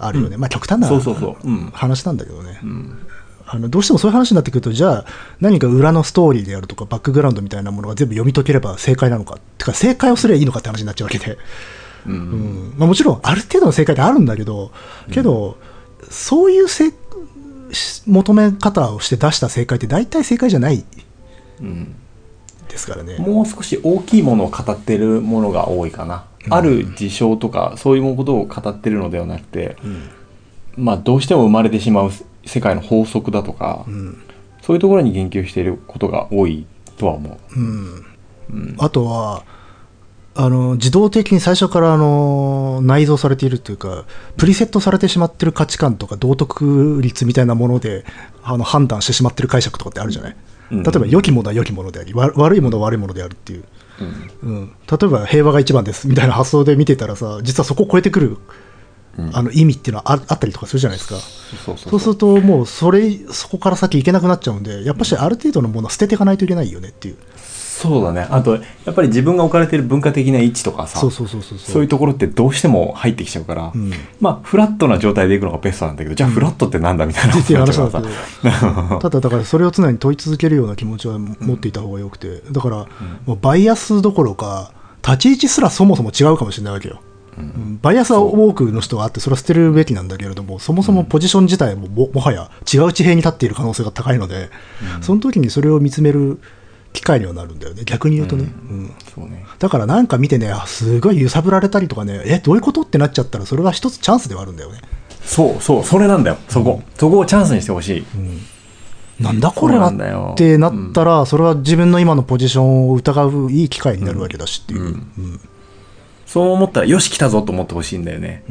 あるよね、まあ極端な話なんだけどね、うん。あのどうしてもそういう話になってくるとじゃあ何か裏のストーリーであるとかバックグラウンドみたいなものが全部読み解ければ正解なのかてか正解をすればいいのかって話になっちゃうわけで、うん。うん。まあ、もちろんある程度の正解ってあるんだけどけど、そういうせし求め方をして出した正解って大体正解じゃないうん。ですからね。もう少し大きいものを語ってるものが多いかな。ある事象とか、そういうことを語ってるのではなくて、まあ、どうしても生まれてしまう世界の法則だとか、うん。そういうところに言及していることが多いとは思う。あとはあの自動的に最初からあの内蔵されているというかプリセットされてしまってる価値観とか道徳率みたいなものであの判断してしまってる解釈とかってあるじゃない、うん。例えば良きものは良きものでありわ悪いものは悪いものであるっていう、うんうん、例えば平和が一番ですみたいな発想で見てたらさ実はそこを超えてくるうんあの意味っていうのはああったりとかするじゃないですか。そうするともうそれ、そこから先行けなくなっちゃうんで、やっぱしある程度のものは捨てていかないといけないよねっていう。そうだね。あとやっぱり自分が置かれてる文化的な位置とかさそうそうそうそう。そう。いうところってどうしても入ってきちゃうから、うん。まあフラットな状態でいくのがベストなんだけどじゃあフラットってなんだみたいな話なんさだけど、ただだからそれを常に問い続けるような気持ちは持っていた方がよくて、だからもうバイアスどころか、立ち位置すらそもそも違うかもしれないわけよ。うん。バイアスは多くの人があって、それは捨てるべきなんだけれども、そもそもポジション自体もももはや違う地平に立っている可能性が高いので、その時にそれを見つめる機会にはなるんだよね、逆に言うとね。うん。そうね。だからなんか見てね、あすごい揺さぶられたりとかね、え、どういうことってなっちゃったら、それは一つチャンスではあるんだよね。そうそうそれなんだよ。そこ。そこをチャンスにしてほしい、なんだこれはってなったら、それは自分の今のポジションを疑ういい機会になるわけだしっていう。うん。そう思ったらよし来たぞと思ってほしいんだよね。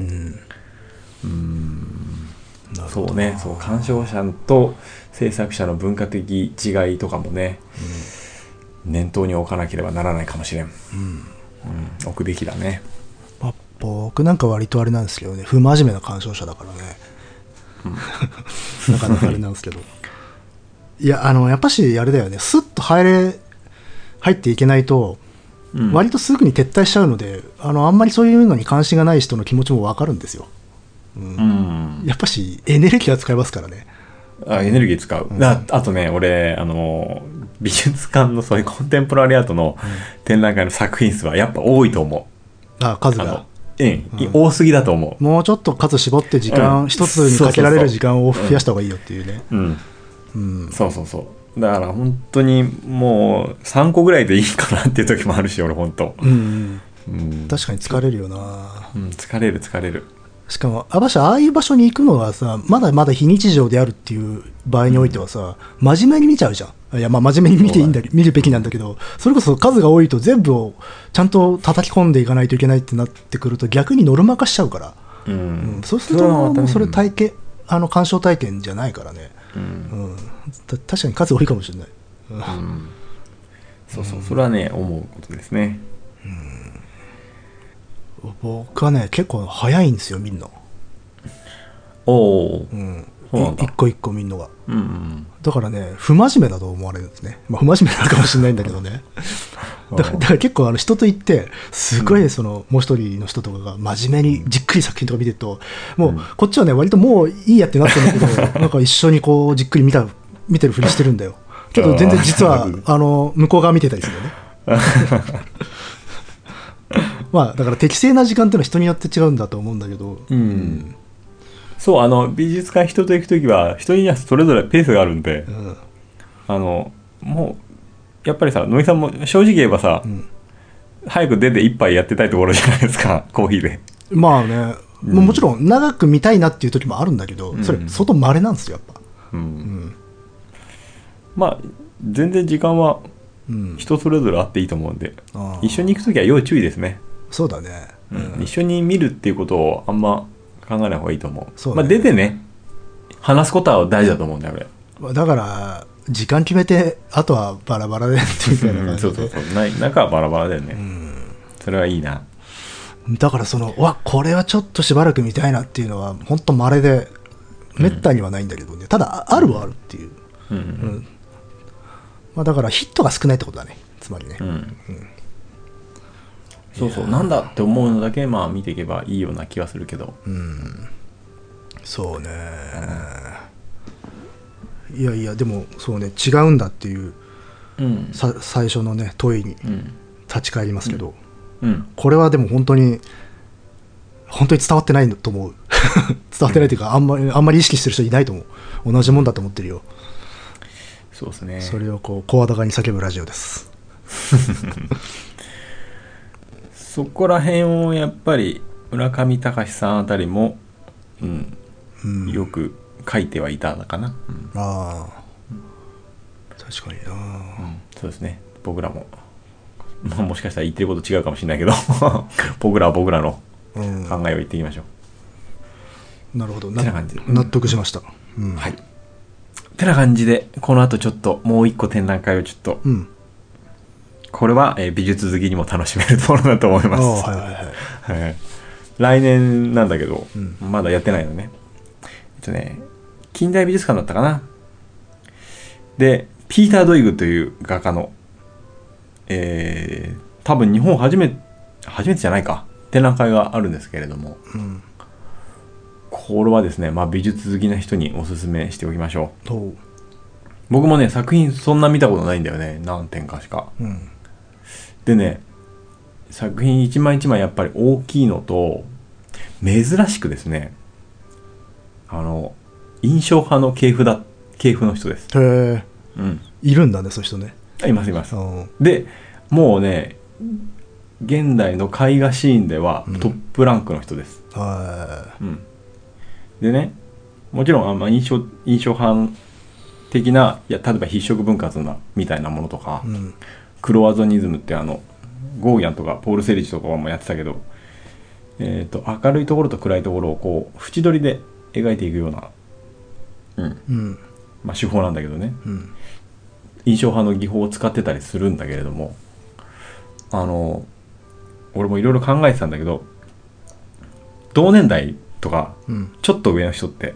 そうね。そう鑑賞者と制作者の文化的違いとかもね、念頭に置かなければならないかもしれん、うん。置くべきだね。まあ僕なんか割とあれなんですけどね、不真面目な鑑賞者だからね。なかなかあれなんですけど。いや、あの、やっぱしあれだよね、スッと入れ、入っていけないと、うん。割とすぐに撤退しちゃうので、あの、あんまりそういうのに関心がない人の気持ちもわかるんですよ。うん。やっぱしエネルギーは使いますからね。あエネルギー使う、ああとね俺あの美術館のそういうコンテンポラリーアートの展覧会の作品数はやっぱ多いと思う。あのが。うん、多すぎだと思う。もうちょっと数絞って時う間、ん。一つにかけられる時間を増やした方がいいよっていうね。うん。うん。そうそうそう。だから本当にもう3個ぐらいでいいかなっていう時もあるし俺本当。うん、うん、確かに疲れるよな。うん、疲れる疲れるしかも、あばしああいう場所に行くのはさ、まだまだ非日常であるっていう場合においてはさ、真面目に見ちゃうじゃん。いや、まあ真面目に見ていいんだけ見るべきなんだけど、それこそ数が多いと全部をちゃんと叩き込んでいかないといけないってなってくると逆にノルマ化しちゃうから。うん、うん、そうすると、もうそれ体験、あの、鑑賞体験じゃないからね。うんうん。た確かに数多いかもしれない。うんそうそうそれはね思うことですね僕はね、結構早いんですよ、見るの。おおうん。そうなんだい一個一個見るのが。うんうんだからね、不真面目だと思われるんですね。まあ、不真面目なのかもしれないんだけどね。(laughs) だからだから結構あの人と行って、すごいその、もう一人の人とかが真面目にじっくり作品とか見てると、もうこっちはね、割ともういいやってなってるんだけど、(laughs) なんか一緒にこうじっくり見た、見てるふりしてるんだよ。けど全然実は (laughs) あの、向こう側見てたりするよね。(laughs) まあ、だから適正な時間っていうのは人によって違うんだと思うんだけど、うんそうあの美術館人と行く時は人にはそれぞれペースがあるんでうん。あのもうやっぱりさ野木さんも正直言えばさ、ん早く出て一杯やってたいところじゃないですか (laughs) コーヒーでまあね、うんもうもちろん長く見たいなっていう時もあるんだけど、それうん相当稀なんですよ、やっぱ。うん、うん。まあ全然時間はうん。人それぞれあっていいと思うんで一緒に行く時は要注意ですね、そうだね。うん一緒に見るっていうことをあんま考えない方がいいと思うそうねまあ、出てね話すことは大事だと思うんだよ俺だから、時間決めて、あとはバラバラでっていうようなうんそうそう感じで。そうない中はバラバラだよね、それはいいなだから、その、わ、これはちょっとしばらく見たいなっていうのは、本当稀で、めったにはないんだけどね。ただ、ああるはあるっていう。うんうん。まあ、だから、ヒットが少ないってことだね。つまりねう。ん、そうそうなんだって思うのだけまあ見ていけばいいような気はするけどそうね。いやいや、でも、そうね、違うんだっていう、うんさ最初のね、問いにうん立ち返りますけど、うんこれはでも本当に、本当に伝わってないと思う。(laughs) 伝わってないというか、あんまり、あんまり意識してる人いないと思う。同じもんだと思ってるよ。そうですねそれをこう、声高に叫ぶラジオです。(laughs) そこら辺をやっぱり村上隆さんあたりも、うんうん。よく書いてはいたのかな、うんああ。確かになうんそうですね僕らも、まあ、もしかしたら言ってること違うかもしれないけど (laughs) 僕らは僕らのうん。考えを言っていきましょなるほど。てな納得しました。うん。う、はいてな感じでこの後ちょっともう一個展覧会をちょっとうん。これは、えー美術好きにも楽しめるところだと思います、はいはいはい。はい来年なんだけど、うんまだやってないのね。えっとね、近代美術館だったかな。で、ピーター・ドイグという画家の、えー、多分日本初めて、初めてじゃないか、展覧会があるんですけれども、うんこれはですね、まあ美術好きな人におすすめしておきましょう。と僕もね、作品そんな見たことないんだよね。何点かしか。うんでね、作品一枚一枚やっぱり大きいのと、珍しくですね、あの、印象派の系譜だ、系譜の人です。へえうん。いるんだねそういう人ねあいますいますう。んで、もうね、現代の絵画シーンではうんトップランクの人です。はうん。でね、もちろん、あまあ、印象、印象派的な、いや、例えば筆色分割な、みたいなものとか、いうん。クロワゾニズムってあのゴーギャンとかポール・セリジとかもやってたけど、えー、と明るいところと暗いところをこう縁取りで描いていくような、うん。うん。まあ、手法なんだけどね。うん。印象派の技法を使ってたりするんだけれどもあの俺もいろいろ考えてたんだけど同年代とかうん。ちょっと上の人って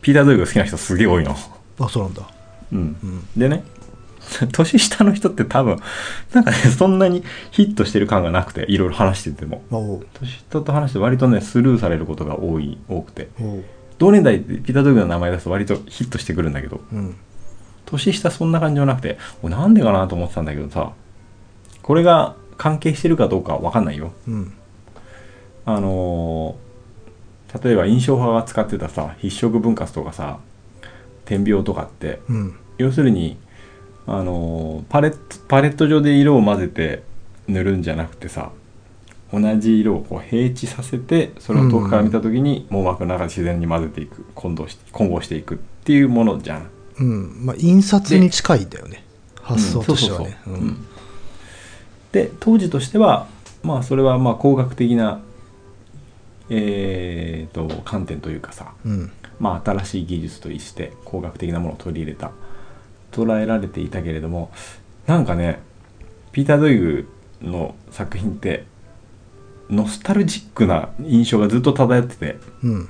ピーター・ドイグ好きな人すげえ多いの。あそうなんだ。うん。うん。でね (laughs) 年下の人って多分なんかねそんなにヒットしてる感がなくていろいろ話してても。年下と話して割とねスルーされることが多い多くて。同年代でピーター・ドイグの名前出すと割とヒットしてくるんだけど。うん。年下そんな感じじゃなくて俺なんでかなと思ってたんだけどさこれが関係してるかどうかは分かんないよ。うん。あのー例えば印象派が使ってたさ筆色分割とかさ点描とかってうん。要するにあのーパレットパレット上で色を混ぜて塗るんじゃなくてさ同じ色をこう平地させてそれを遠くから見た時に網膜の中で自然に混ぜていく混同し混合していくっていうものじゃん。うん。まあ印刷に近いんだよね。発想としてはね。で当時としてはまあそれはまあ工学的なえー、と観点というかさうん。まあ、新しい技術として工学的なものを取り入れた捉えられていたけれどもなんかねピーター・ドイグの作品ってノスタルジックな印象がずっと漂っててうん。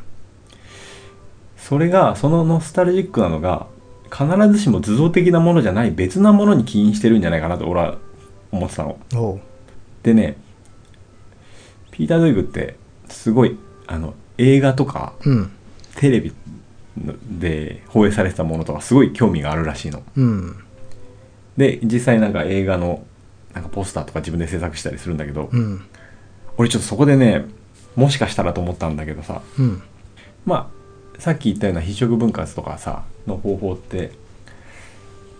それがそのノスタルジックなのが必ずしも図像的なものじゃない別なものに起因してるんじゃないかなと俺は思ってたの。でねピーター・ドイグってすごいあの映画とかうん。テレビで放映されてたものとかすごい興味があるらしいの。うん。で実際なんか映画のなんかポスターとか自分で制作したりするんだけど、うん。俺ちょっとそこでねもしかしたらと思ったんだけどさうん。まあさっき言ったような非色分割とかさの方法って、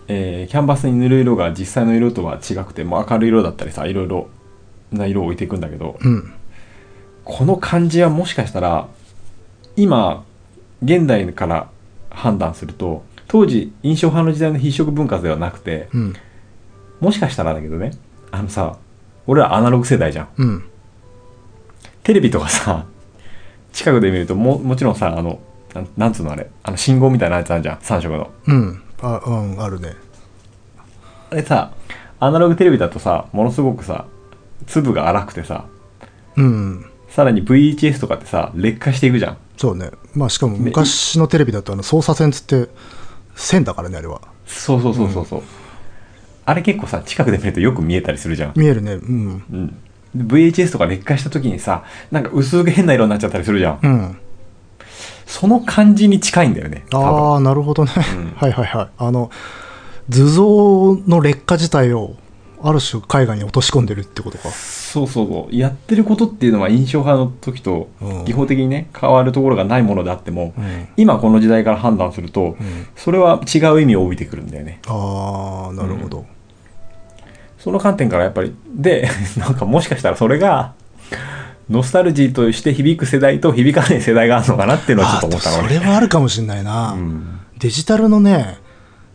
えーキャンバスに塗る色が実際の色とは違くてもう明るい色だったりさいろいろな色を置いていくんだけど、うんこの感じはもしかしたら今現代から判断すると当時印象派の時代の筆色分割ではなくてうん。もしかしたらだけどねあのさ俺らアナログ世代じゃん。うん。テレビとかさ近くで見るとももちろんさあのなんなんつうのあれあの信号みたいなやつあるじゃん3色の。うん。あうんあるね。あれさアナログテレビだとさものすごくさ粒が粗くてさうんさらに VHS とかってさ劣化していくじゃん。そうね。まあしかも昔のテレビだとあの操作線つって線だからねあれは。そうそうそうそうそう、あれ結構さ近くで見るとよく見えたりするじゃん。見えるね。うん。うん、で VHS とか劣化した時にさなんか薄く変な色になっちゃったりするじゃん、うん。その感じに近いんだよねああなるほどね、うん。(laughs) はいはいはい。あの図像の劣化自体をある種絵画に落とし込んでるってことか。そうそうそう。やってることっていうのは印象派の時とうん。技法的にね変わるところがないものであっても、うん。今この時代から判断すると、うん。それは違う意味を帯びてくるんだよね。ああなるほど、その観点からやっぱりで (laughs) なんかもしかしたらそれがノスタルジーとして響く世代と響かない世代があるのかなっていうのはちょっと思ったのあそれはあるかもしれないな、うん。デジタルのね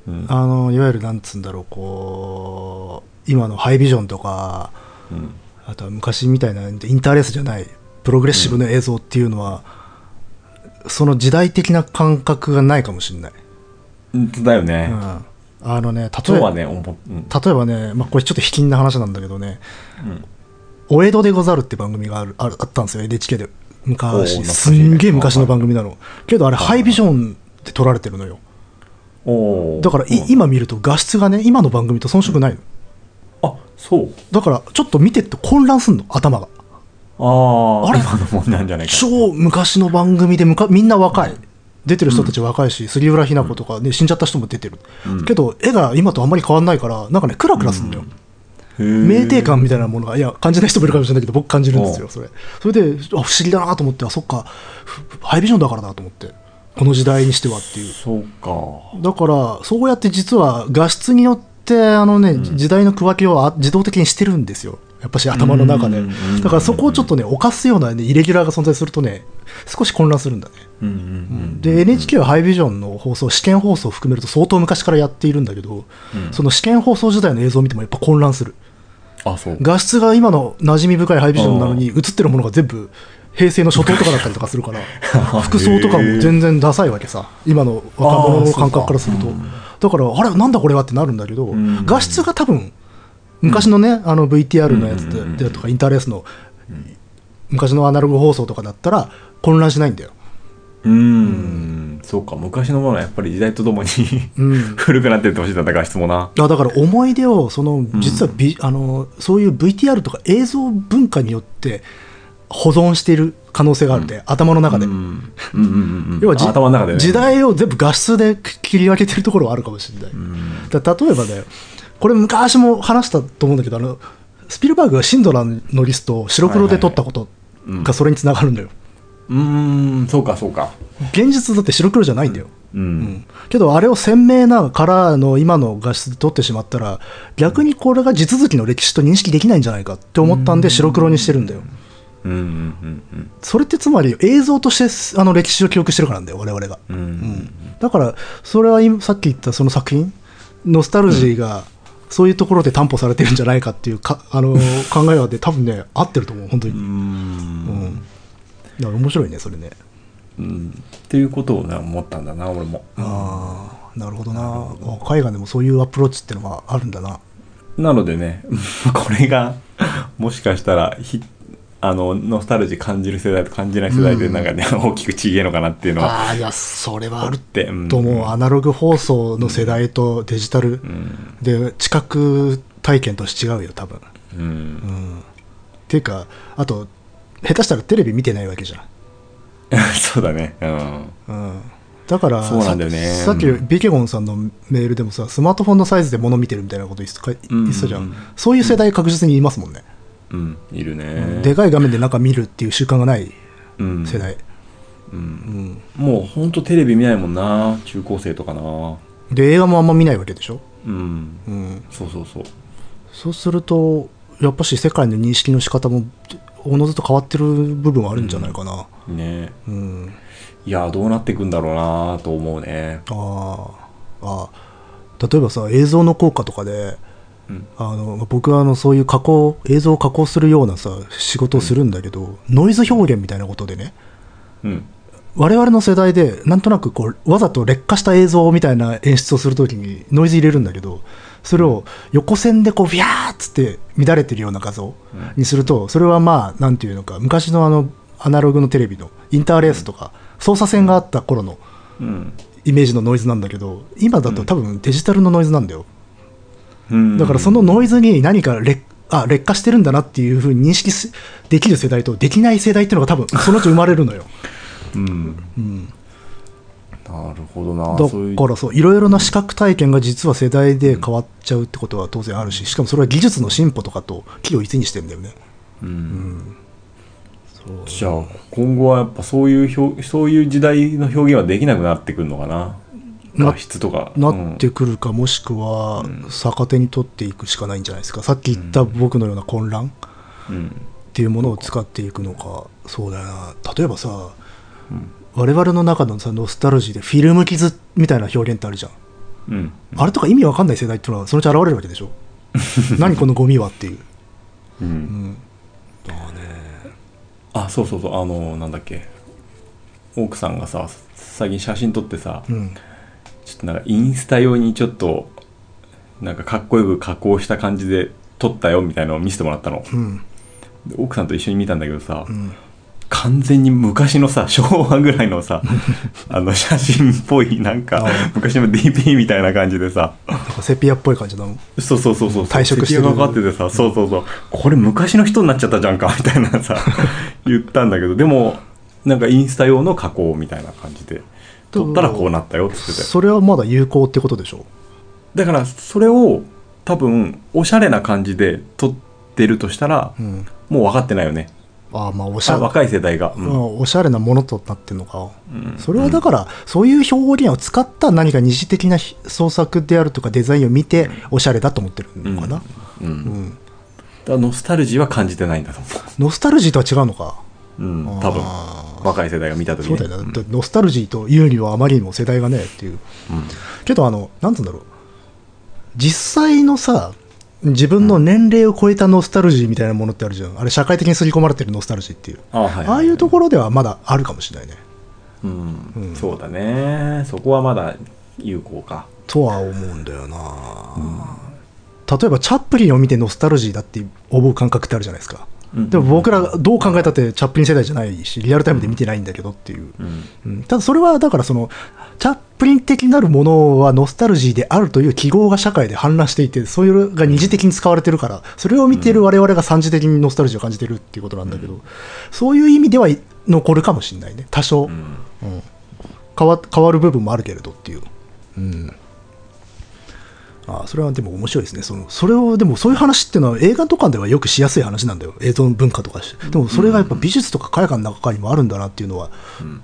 うん。あのいわゆるなんつうんだろうこう今のハイビジョンとかうん。あとは昔みたいなインターレースじゃないプログレッシブな映像っていうのは、その時代的な感覚がないかもしれない、だようね、ん、あのね例えばはね例えばね、まあ、これちょっと卑近な話なんだけどね。うん「お江戸でござる」って番組があるあったんですよ NHK で。昔。すんげえ昔の番組なの。けどあれハイビジョンで撮られてるのよ。だから今見ると画質がね今の番組と遜色ないの。あそう。だからちょっと見てって混乱すんの頭が。あああれ？今のもんなんじゃないか超昔の番組でむかみんな若い出てる人たち若いし、杉浦日奈子とかね、死んじゃった人も出てる、うん。けど絵が今とあんまり変わんないからなんかねクラクラすんだよ、へー。酩酊感みたいなものがいや感じない人もいるかもしれないけど僕感じるんですよおそれ。それであ不思議だなと思ってあそっかふハイビジョンだからだと思って。この時代にしてはっていう。そうか。だからそうやって実は画質によってあのね、時代の区分けをあ自動的にしてるんですよ。やっぱし頭の中で。だからそこをちょっとね犯すような、ね、イレギュラーが存在するとね少し混乱するんだね。うんうんうんで NHK はハイビジョンの放送試験放送を含めると相当昔からやっているんだけど、うん。その試験放送時代の映像を見てもやっぱ混乱する。あそう。画質が今の馴染み深いハイビジョンなのに映ってるものが全部平成の初頭とかだったりとかするから (laughs) 服装とかも全然ダサいわけさ。今の若者の感覚からするとだからあれなんだこれはってなるんだけどん。画質が多分昔のねあの VTR のやつうんうんうんうん。でとかインターレースの昔のアナログ放送とかだったら混乱しないんだよ。うーん。そうか昔のものはやっぱり時代とともにうん。(laughs) 古くなってってほしいんだ画質もな。あだから思い出をその実はビ、あのそういう VTR とか映像文化によって保存している可能性があるんで、頭の中で、うん。うんうんうん (laughs) 要は頭の中でね。時代を全部画質で切り分けてるところはあるかもしれない、例えばねこれ昔も話したと思うんだけどあのスピルバーグがシンドラーのリストを白黒で撮ったことうんがそれにつながるんだよ、うーん。そうかそうか。現実だって白黒じゃないんだよ、ううん。んけどあれを鮮明なカラーの今の画質で撮ってしまったら逆にこれが地続きの歴史と認識できないんじゃないかって思ったんで白黒にしてるんだよ。うんうんうんそれってつまり映像としてあの歴史を記憶してるからなんだよ我々が。うんうんだからそれは今さっき言ったその作品ノスタルジーがそういうところで担保されてるんじゃないかっていうかあの (laughs) 考えはで多分ね合ってると思う本当に、ううん。んだから面白いねそれね。うん。っていうことをね思ったんだな俺も。ああなるほどな。あ海外でもそういうアプローチってのがあるんだな。なのでね (laughs) これがもしかしたらひあのノスタルジー感じる世代と感じない世代でなんかね、大きく違えのかなっていうのはああいやそれはあるって、うん。と思う。アナログ放送の世代とデジタルうん。で知覚体験として違うよ多分。うん。うん。っていうかあと下手したらテレビ見てないわけじゃん。(laughs) そうだね。うん。うん。だからそうなんだよね。ささっきうん。ビケゴンさんのメールでもさスマートフォンのサイズで物見てるみたいなこと言ってたうん。言ってたじゃん、うん。そういう世代確実にいますもんね、うんいるね。でかい画面で中見るっていう習慣がないうん。世代、ううん。んもうほんとテレビ見ないもんな中高生とかな。で映画もあんま見ないわけでしょ、うん。うん、そうそうそう。そうするとやっぱし世界の認識の仕方もおのずと変わってる部分はあるんじゃないかな、ねうん。いやどうなっていくん。だろうなと思うねああ例えばさ映像の効果とかでうん。あの僕はあのそういう加工映像を加工するようなさ仕事をするんだけど、ノイズ表現みたいなことでねうん。我々の世代でなんとなくこうわざと劣化した映像みたいな演出をするときにノイズ入れるんだけどそれを横線でこうビャーっつって乱れてるような画像にするとそれはまあなんていうのか昔のあのアナログのテレビのインターレースとか操作線があった頃のうん。イメージのノイズなんだけど今だと多分デジタルのノイズなんだよ。うんだからそのノイズに何か劣あ劣化してるんだなっていうふうに認識すできる世代とできない世代っていうのが多分そのうち生まれるのよ、うん。うん、なるほどな。だからそういろいろな視覚体験が実は世代で変わっちゃうってことは当然あるししかもそれは技術の進歩とかと軌を一にしてんだよね。うん。じゃあ今後はやっぱそういう表そういう時代の表現はできなくなってくるのかなな画質とか。なってくるか、もしくは逆手に取っていくしかないんじゃないですか。さっき言った僕のような混乱うん。うんっていうものを使っていくのかそうだよな。例えばさ、我々の中のさノスタルジーでフィルム傷みたいな表現ってあるじゃん。うん。あれとか意味わかんない世代っていうのはそのうち現れるわけでしょ。(laughs) 何このゴミはっていう、ううん。ん、だからね。あそうそうそう。あのなんだっけ。奥さんがさ最近写真撮ってさ、うんちょっとなんかインスタ用にちょっとなんかかっこよく加工した感じで撮ったよみたいなのを見せてもらったの。うん。で奥さんと一緒に見たんだけどさ、うん。完全に昔のさ昭和ぐらいのさ (laughs) あの写真っぽいなんか昔の DP みたいな感じでさ。なんかセピアっぽい感じなの。そうそうそうそう。退職してる。関がかかっててさそうそうそう。これ昔の人になっちゃったじゃんかみたいなさ言ったんだけど。でもなんかインスタ用の加工みたいな感じで撮ったらこうなったよっつっててそれはまだ有効ってことでしょ？だからそれを多分おしゃれな感じで撮ってるとしたらうんもう分かってないよね。ああまあおしゃあ若い世代が、ううんんおしゃれなものとなってるのか、うん。それはだから、そういう表現を使った何か二次的な創作であるとかデザインを見ておしゃれだと思ってるのかな、うん。ノスタルジーは感じてないんだと思ノスタルジーとは違うのか？う、うん、多分若い世代が見た時に。そうだよね、だってノスタルジーというにはあまりにも世代がねっていう。けどあのなんつうんだろう。実際のさ自分の年齢を超えたノスタルジーみたいなものってあるじゃん。あれ社会的に刷り込まれてるノスタルジーっていう。あ,、はいはいああいうところではまだあるかもしれないね。うん。うん。そうだね。そこはまだ有効か。とは思うんだよな、例えばチャップリンを見てノスタルジーだって思う感覚ってあるじゃないですか、うんでも僕らどう考えたってチャップリン世代じゃないしリアルタイムで見てないんだけどっていう、うん。うん。ただそれはだからそのチャップリン的なるものはノスタルジーであるという記号が社会で氾濫していてそういうのが二次的に使われてるからそれを見てる我々が三次的にノスタルジーを感じてるっていうことなんだけど、そういう意味では残るかもしれないね。多少、うん。うん。変わ変わる部分もあるけれどっていう、うん、あそれはでも面白いですね。そのそれをでもそういう話っていうのは映画とかではよくしやすい話なんだよ。映像文化とかしてでもそれがやっぱ美術とか絵画の中にもあるんだなっていうのは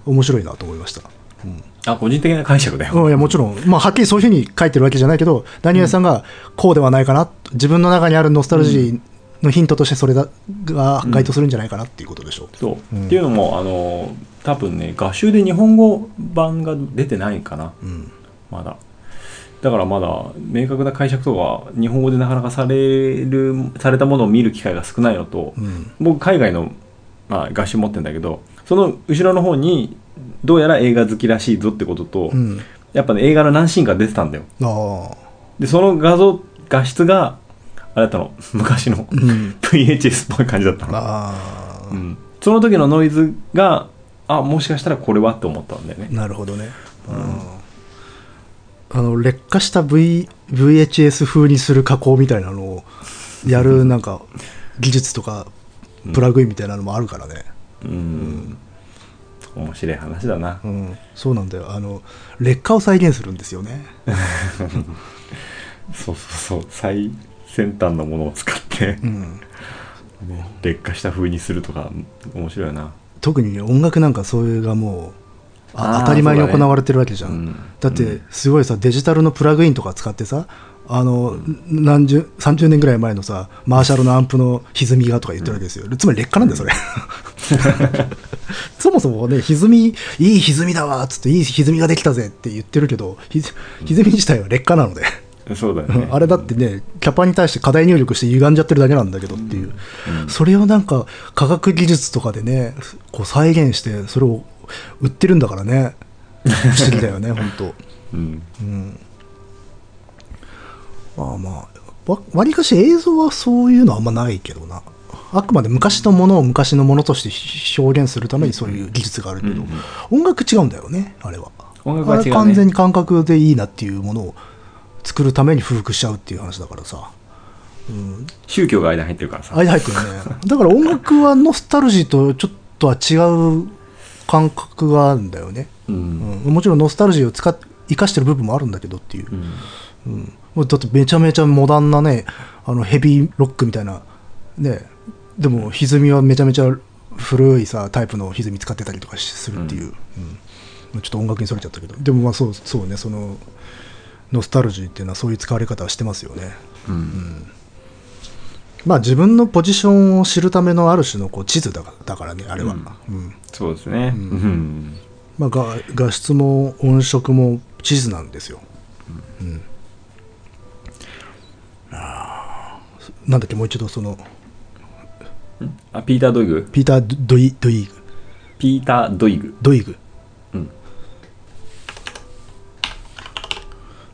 面白いなと思いました、うん。あ個人的な解釈だよ、うん、いやもちろん、まあ、はっきりそういうふうに書いてるわけじゃないけどダニエルさんがこうではないかな、自分の中にあるノスタルジーのヒントとしてそれだが該当するんじゃないかなっていうことでしょう、そう、うん。っていうのもあの多分ね画集で日本語版が出てないかな。うん。まだだからまだ明確な解釈とか日本語でなかなかされるされたものを見る機会が少ないのと、うん。僕海外の、まあ、画集持ってるんだけどその後ろの方にどうやら映画好きらしいぞってことと、うん、やっぱね映画の何シーンか出てたんだよ。でその画像画質があれだったの。(laughs) 昔のうん。VHS っぽい感じだったの、うん、その時のノイズがあもしかしたらこれはって思ったんだよね。なるほどね、あの劣化した、v、VHS 風にする加工みたいなのをやるなんか技術とかプラグインみたいなのもあるからね、うん。面白い話だな。うん。そうなんだよ。あの劣化を再現するんですよね。(laughs) そうそうそう。最先端のものを使って、うん。ね。劣化した風にするとか面白いよな。特に音楽なんかそういうがもう当たり前に行われてるわけじゃん、うん。だってすごいさデジタルのプラグインとか使ってさあの、何十30年ぐらい前のさマーシャルのアンプの歪みがとか言ってるわけですよ、つまり劣化なんだよそれ。(laughs) そもそもね歪みいい歪みだわっつっていい歪みができたぜって言ってるけどひ歪み自体は劣化なので。そうだよね。あれだってねキャパに対して課題入力して歪んじゃってるだけなんだけどっていう、それをなんか科学技術とかでねこう再現してそれを売ってるんだからね。不思議だよね (laughs) 本当。うん。うん。まあまあわわりかし映像はそういうのはあんまないけどな。あくまで昔のものを昔のものとして表現するためにそういう技術があるけど、うんうん。音楽違うんだよねあれは。音楽は違うね。あれ完全に感覚でいいなっていうものを作るために不服しちゃうっていう話だからさ、うん、宗教が間に入ってるからさ。間入ってるね。だから音楽はノスタルジーとちょっとは違う感覚があるんだよね、ううん。ん、もちろんノスタルジーを使っ生かしてる部分もあるんだけどっていう、うん。うん、だってめちゃめちゃモダンなねあのヘビーロックみたいな。ね。でも歪みはめちゃめちゃ古いさタイプの歪み使ってたりとかしするっていう、うん。ちょっと音楽にそれちゃったけど。でもまあそうそうね。そのノスタルジーっていうのはそういう使われ方はしてますよね。うんまあ自分のポジションを知るためのある種のこう地図だだからねあれは、うん。そうですね。うん。うん。まあ、画画質も音色も地図なんですよ、うん。あーなんだっけもう一度その。あピーター・ドイグ？ピーター・ドイドイグ。ピーター・ドイグ。ドイグ。うん。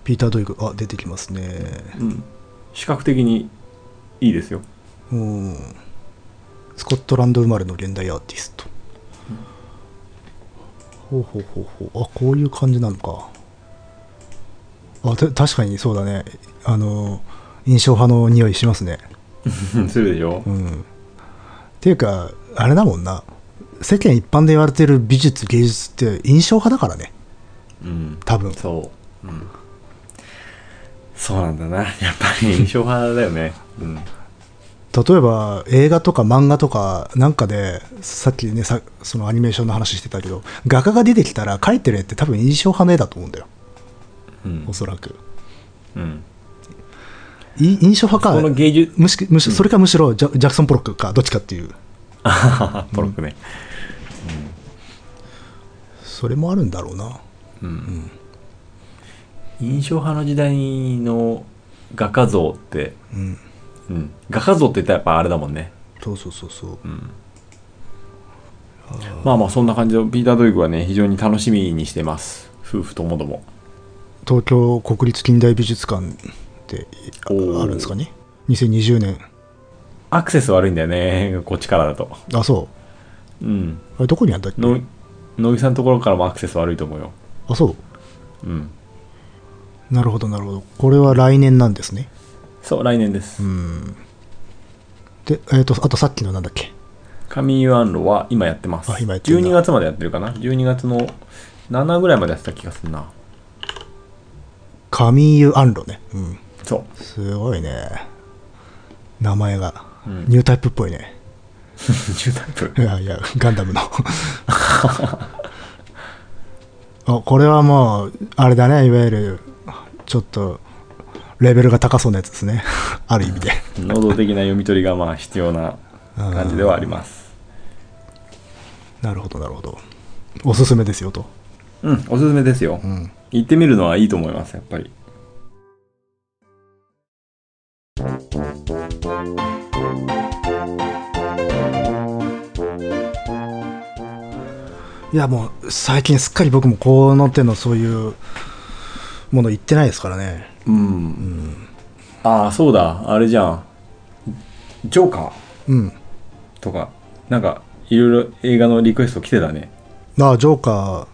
ピーター・ドイグ。あ出てきますね。うん。視覚的にいいですよ。うん。スコットランド生まれの現代アーティスト。ほうほうほうほう。あこういう感じなのか。あて確かにそうだね。あの印象派の匂いしますね。(laughs) するでしょ？うん。っていうかあれだもんな。世間一般で言われてる美術芸術って印象派だからね。うん。多分。そう、うん、そうなんだな。やっぱり。印象派だよね。うん。例えば映画とか漫画とかなんかでさっきねさそのアニメーションの話してたけど画家が出てきたら描いてる絵って多分印象派の絵だと思うんだよ。うん。おそらく。うん。い印象派このか芸術むしむしそれかむしろジャジャクソン・ポロックかどっちかっていう。ポロックね。それもあるんだろうな。うん、印象派の時代の画家像って、うん。うん、画家像って言ったらやっぱあれだもんね。そうそうそうそう。うん。まあまあそんな感じでピーター・ドイグはね非常に楽しみにしてます。夫婦ともども。東京国立近代美術館ってあるんですかね？2020年アクセス悪いんだよねこっちからだと。あそう。ん。うあれどこにあったっけ？の野木さんのところからもアクセス悪いと思うよ。あそう。うんなるほどなるほど。これは来年なんですね。そう来年です、うん。でえっ、とあとさっきのなんだっけ？カミーユ・アンロは今やってます。あ今やってるんだ。12月までやってるかな？12月の7ぐらいまでやってた気がするな。カミーユ・アンロね。うん。そう。すごいね。名前が、うん。ニュータイプっぽいね。(laughs) 10タイプ？いやいやガンダムの。(laughs) あこれはもうあれだねいわゆるちょっとレベルが高そうなやつですね。(laughs) ある意味で。(laughs) 能動的な読み取りがまあ必要な感じではあります。なるほどなるほど。おすすめですよと、うんおすすめですよ。うん、行ってみるのはいいと思いますやっぱり。いやもう最近すっかり僕もこの手のそういうもの言ってないですからね。うん、ああそうだ。あれじゃん。ジョーカー。うん。とか。なんかいろいろ映画のリクエスト来てたね。ああジョーカー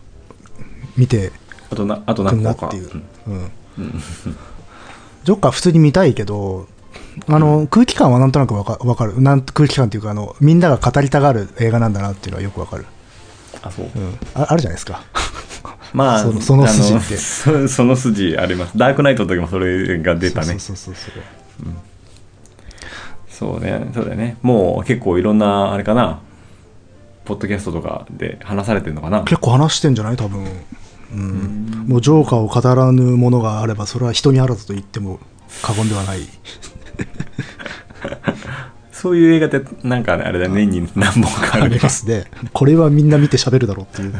見て。あとなあと何個かっていう。うん。うん。ジョーカー普通に見たいけどあの、空気感はなんとなくわかわかる。なん空気感っていうかあのみんなが語りたがる映画なんだなっていうのはよくわかる、あそう。うん、ああるじゃないですかまあそのその筋って。そ (laughs) その筋あります。ダークナイトの時もそれが出たね。そうそうそうそう。そうね。そうだよね。もう結構いろんなあれかな。ポッドキャストとかで話されてるのかな。結構話してんじゃない？多分、うん、もうジョーカーを語らぬものがあればそれは人にあらずと言っても過言ではない。(laughs) そういう映画ってなんかねあれだよ年に何本かありますね。これはみんな見て喋るだろうっていう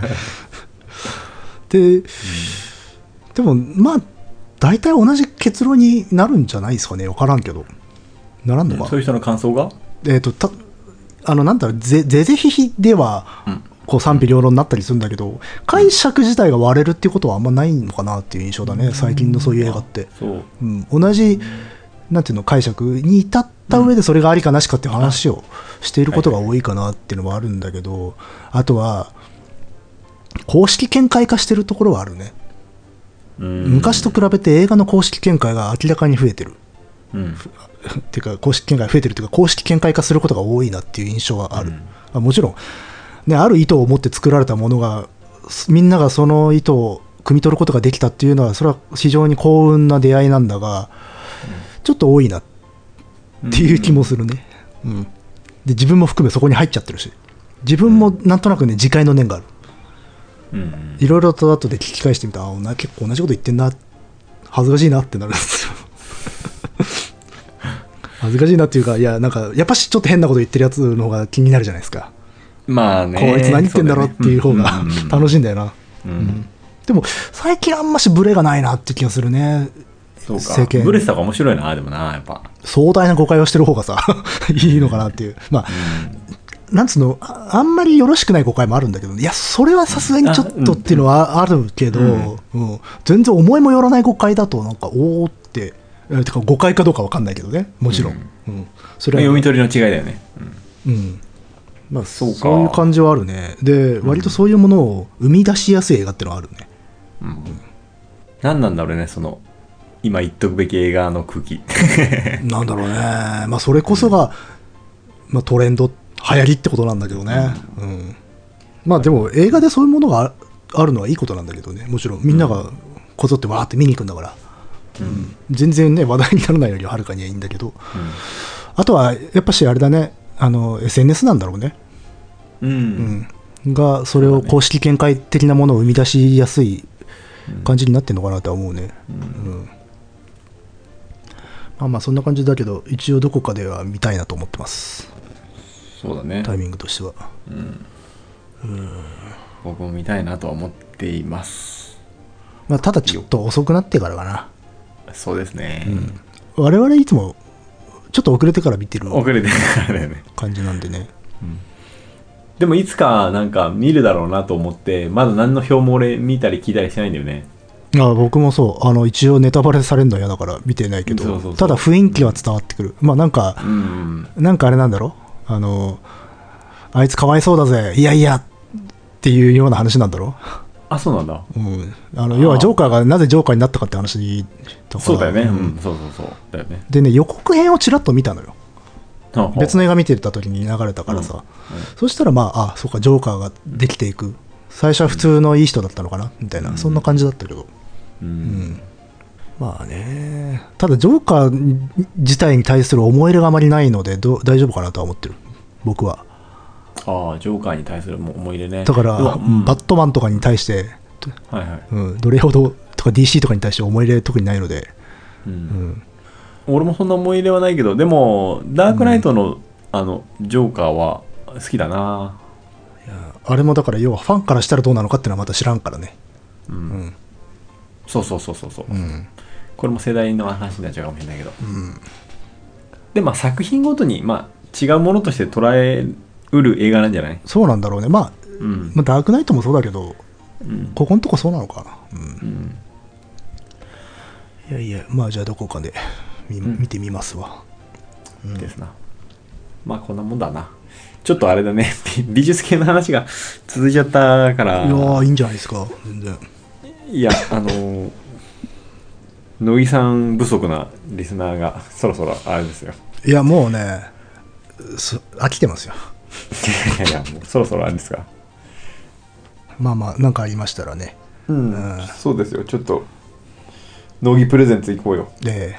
で、でもまあ大体同じ結論になるんじゃないですかね。分からんけど。ならんのか、そういう人の感想が？えっ、とたあのなんだろうぜぜぜひひでは、うん。こう賛否両論になったりするんだけど解釈自体が割れるっていうことはあんまないのかなっていう印象だね、最近のそういう映画って、そう。うん、同じなんていうの解釈に至った上でそれがありかなしかっていう話をしていることが多いかなっていうのはあるんだけど、あとは公式見解化してるところはあるね、うん。昔と比べて映画の公式見解が明らかに増えてる。うん。っ (laughs) ていうか公式見解が増えてるっていうか公式見解化することが多いなっていう印象はある、うん。あもちろん、ね、ある意図を持って作られたものがすみんながその意図を汲み取ることができたっていうのはそれは非常に幸運な出会いなんだが、ちょっと多いなっていう気もするね、うん。で自分も含めそこに入っちゃってるし。自分もなんとなくね自戒の念がある。うんいろいろと後で聞き返してみたら結構同じこと言ってんな。恥ずかしいなってなるんですよ。(laughs) 恥ずかしいなっていうかいやなんかやっぱしちょっと変なこと言ってるやつの方が気になるじゃないですか。まあね。こいつ何言ってんだろうっていう方が楽しいんだよな、うん。うん。でも最近あんましブレがないなって気がするね。そう世間。かブレスとか面白いなでもなやっぱ。壮大な誤解をしてる方がさ (laughs) いいのかなっていう。まあなんつうのああんまりよろしくない誤解もあるんだけどいやそれはさすがにちょっとっていうのはあるけど、うん。全然思いもよらない誤解だとなんかおおってえてか誤解かどうかわかんないけどね。もちろん、うん。それは読み取りの違いだよね。うん、まあ、そうか。そういう感じはあるね。で割とそういうものを生み出しやすい映画ってのはあるね。何なんだろうねその今言っとくべき映画の空気。(laughs) なんだろうね。まあそれこそが、まあ、トレンド流行りってことなんだけどね、うん。まあでも映画でそういうものがああるのはいいことなんだけどね。もちろんみんながこぞってわーって見に行くんだから、うん。全然ね話題にならないよりははるかにはいいんだけど、あとはやっぱしあれだね。あの SNS なんだろうね、うん、うん、がそれを公式見解的なものを生み出しやすい感じになってるのかなとは思うね、うん。まあまあそんな感じだけど一応どこかでは見たいなと思ってますそうだね。タイミングとしては。僕も見たいなとは思っています。まあただちょっと遅くなってからかな。そうですね、我々いつもちょっと遅れてから見てる遅れてるからだよね。感じなんでね。でもいつかなんか見るだろうなと思ってまだ何の表も俺見たり聞いたりしてないんだよね。あ僕もそう。あの一応ネタバレされるのは嫌だから見てないけどただ雰囲気は伝わってくる。まあなんか、うんなんかあれなんだろあのあいつかわいそうだぜいやいやっていうような話なんだろ？(laughs) あそうなんだ。うん、あの要はジョーカーがなぜジョーカーになったかって話とか。そうだよね。う、んそうそうそう。だよね。でね予告編をちらっと見たのよ。別のの映画見てた時に流れたからさ、そしたらまああそうかジョーカーができていく。最初は普通のいい人だったのかなみたいな、そんな感じだったけど。うんまあね。ただジョーカー自体に対する思い入れがあまりないのでどう大丈夫かなとは思ってる。僕は。ああジョーカーに対する思い入れね。だから、うん。バットマンとかに対して、はいはい、うん、どれほどとか DC とかに対して思い入れ特にないので、うん。うん、俺もそんな思い入れはないけどでもダークナイトの、あのジョーカーは好きだな。あれもだから要はファンからしたらどうなのかっていうのはまた知らんからね。うん、うん。そうそうそうそうそう、うんこれも世代の話になっちゃうかもしれないけど、でまあ作品ごとに、まあ、違うものとして捉えうる映画なんじゃない？そうなんだろうね。まあ、うん。まあ、ダークナイトもそうだけどうん。ここのとこそうなのかな、うん。うん。いやいやまあじゃあどこかで見,、てみますわ。ですな。まあこんなもんだな。ちょっとあれだね。美 (laughs) 美術系の話が続いちゃったから。いやーいいんじゃないですか。全然。いやあのー乃木さん不足なリスナーが (laughs) そろそろあれですよ。いやもうねす飽きてますよ。いやいやもう (laughs) そろそろあれですか。まあまあ何かありましたらね。うん。うん。そうですよ。ちょっと乃木プレゼンツ行こうよ。で、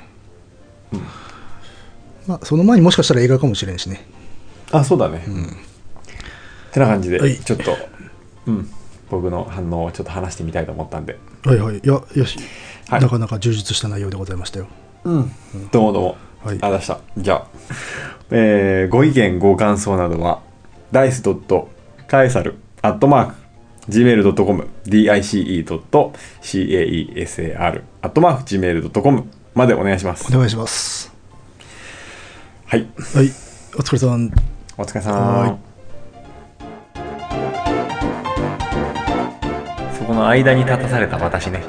まあその前にもしかしたら映画かもしれんしね。あそうだね、てな感じで、はい。ちょっとうん。僕の反応をちょっと話してみたいと思ったんで。はいはい。いやよし、はい。なかなか充実した内容でございましたよ。うん。どうもどうも、はい。あだした。じゃあ、えーご意見ご感想などは dice.caesar アットマーク gmail.com dice.caesar アットマーク gmail.com までお願いします。お願いします。はい。はい。お疲れさん。お疲れさはんそこの間に立たされた私ね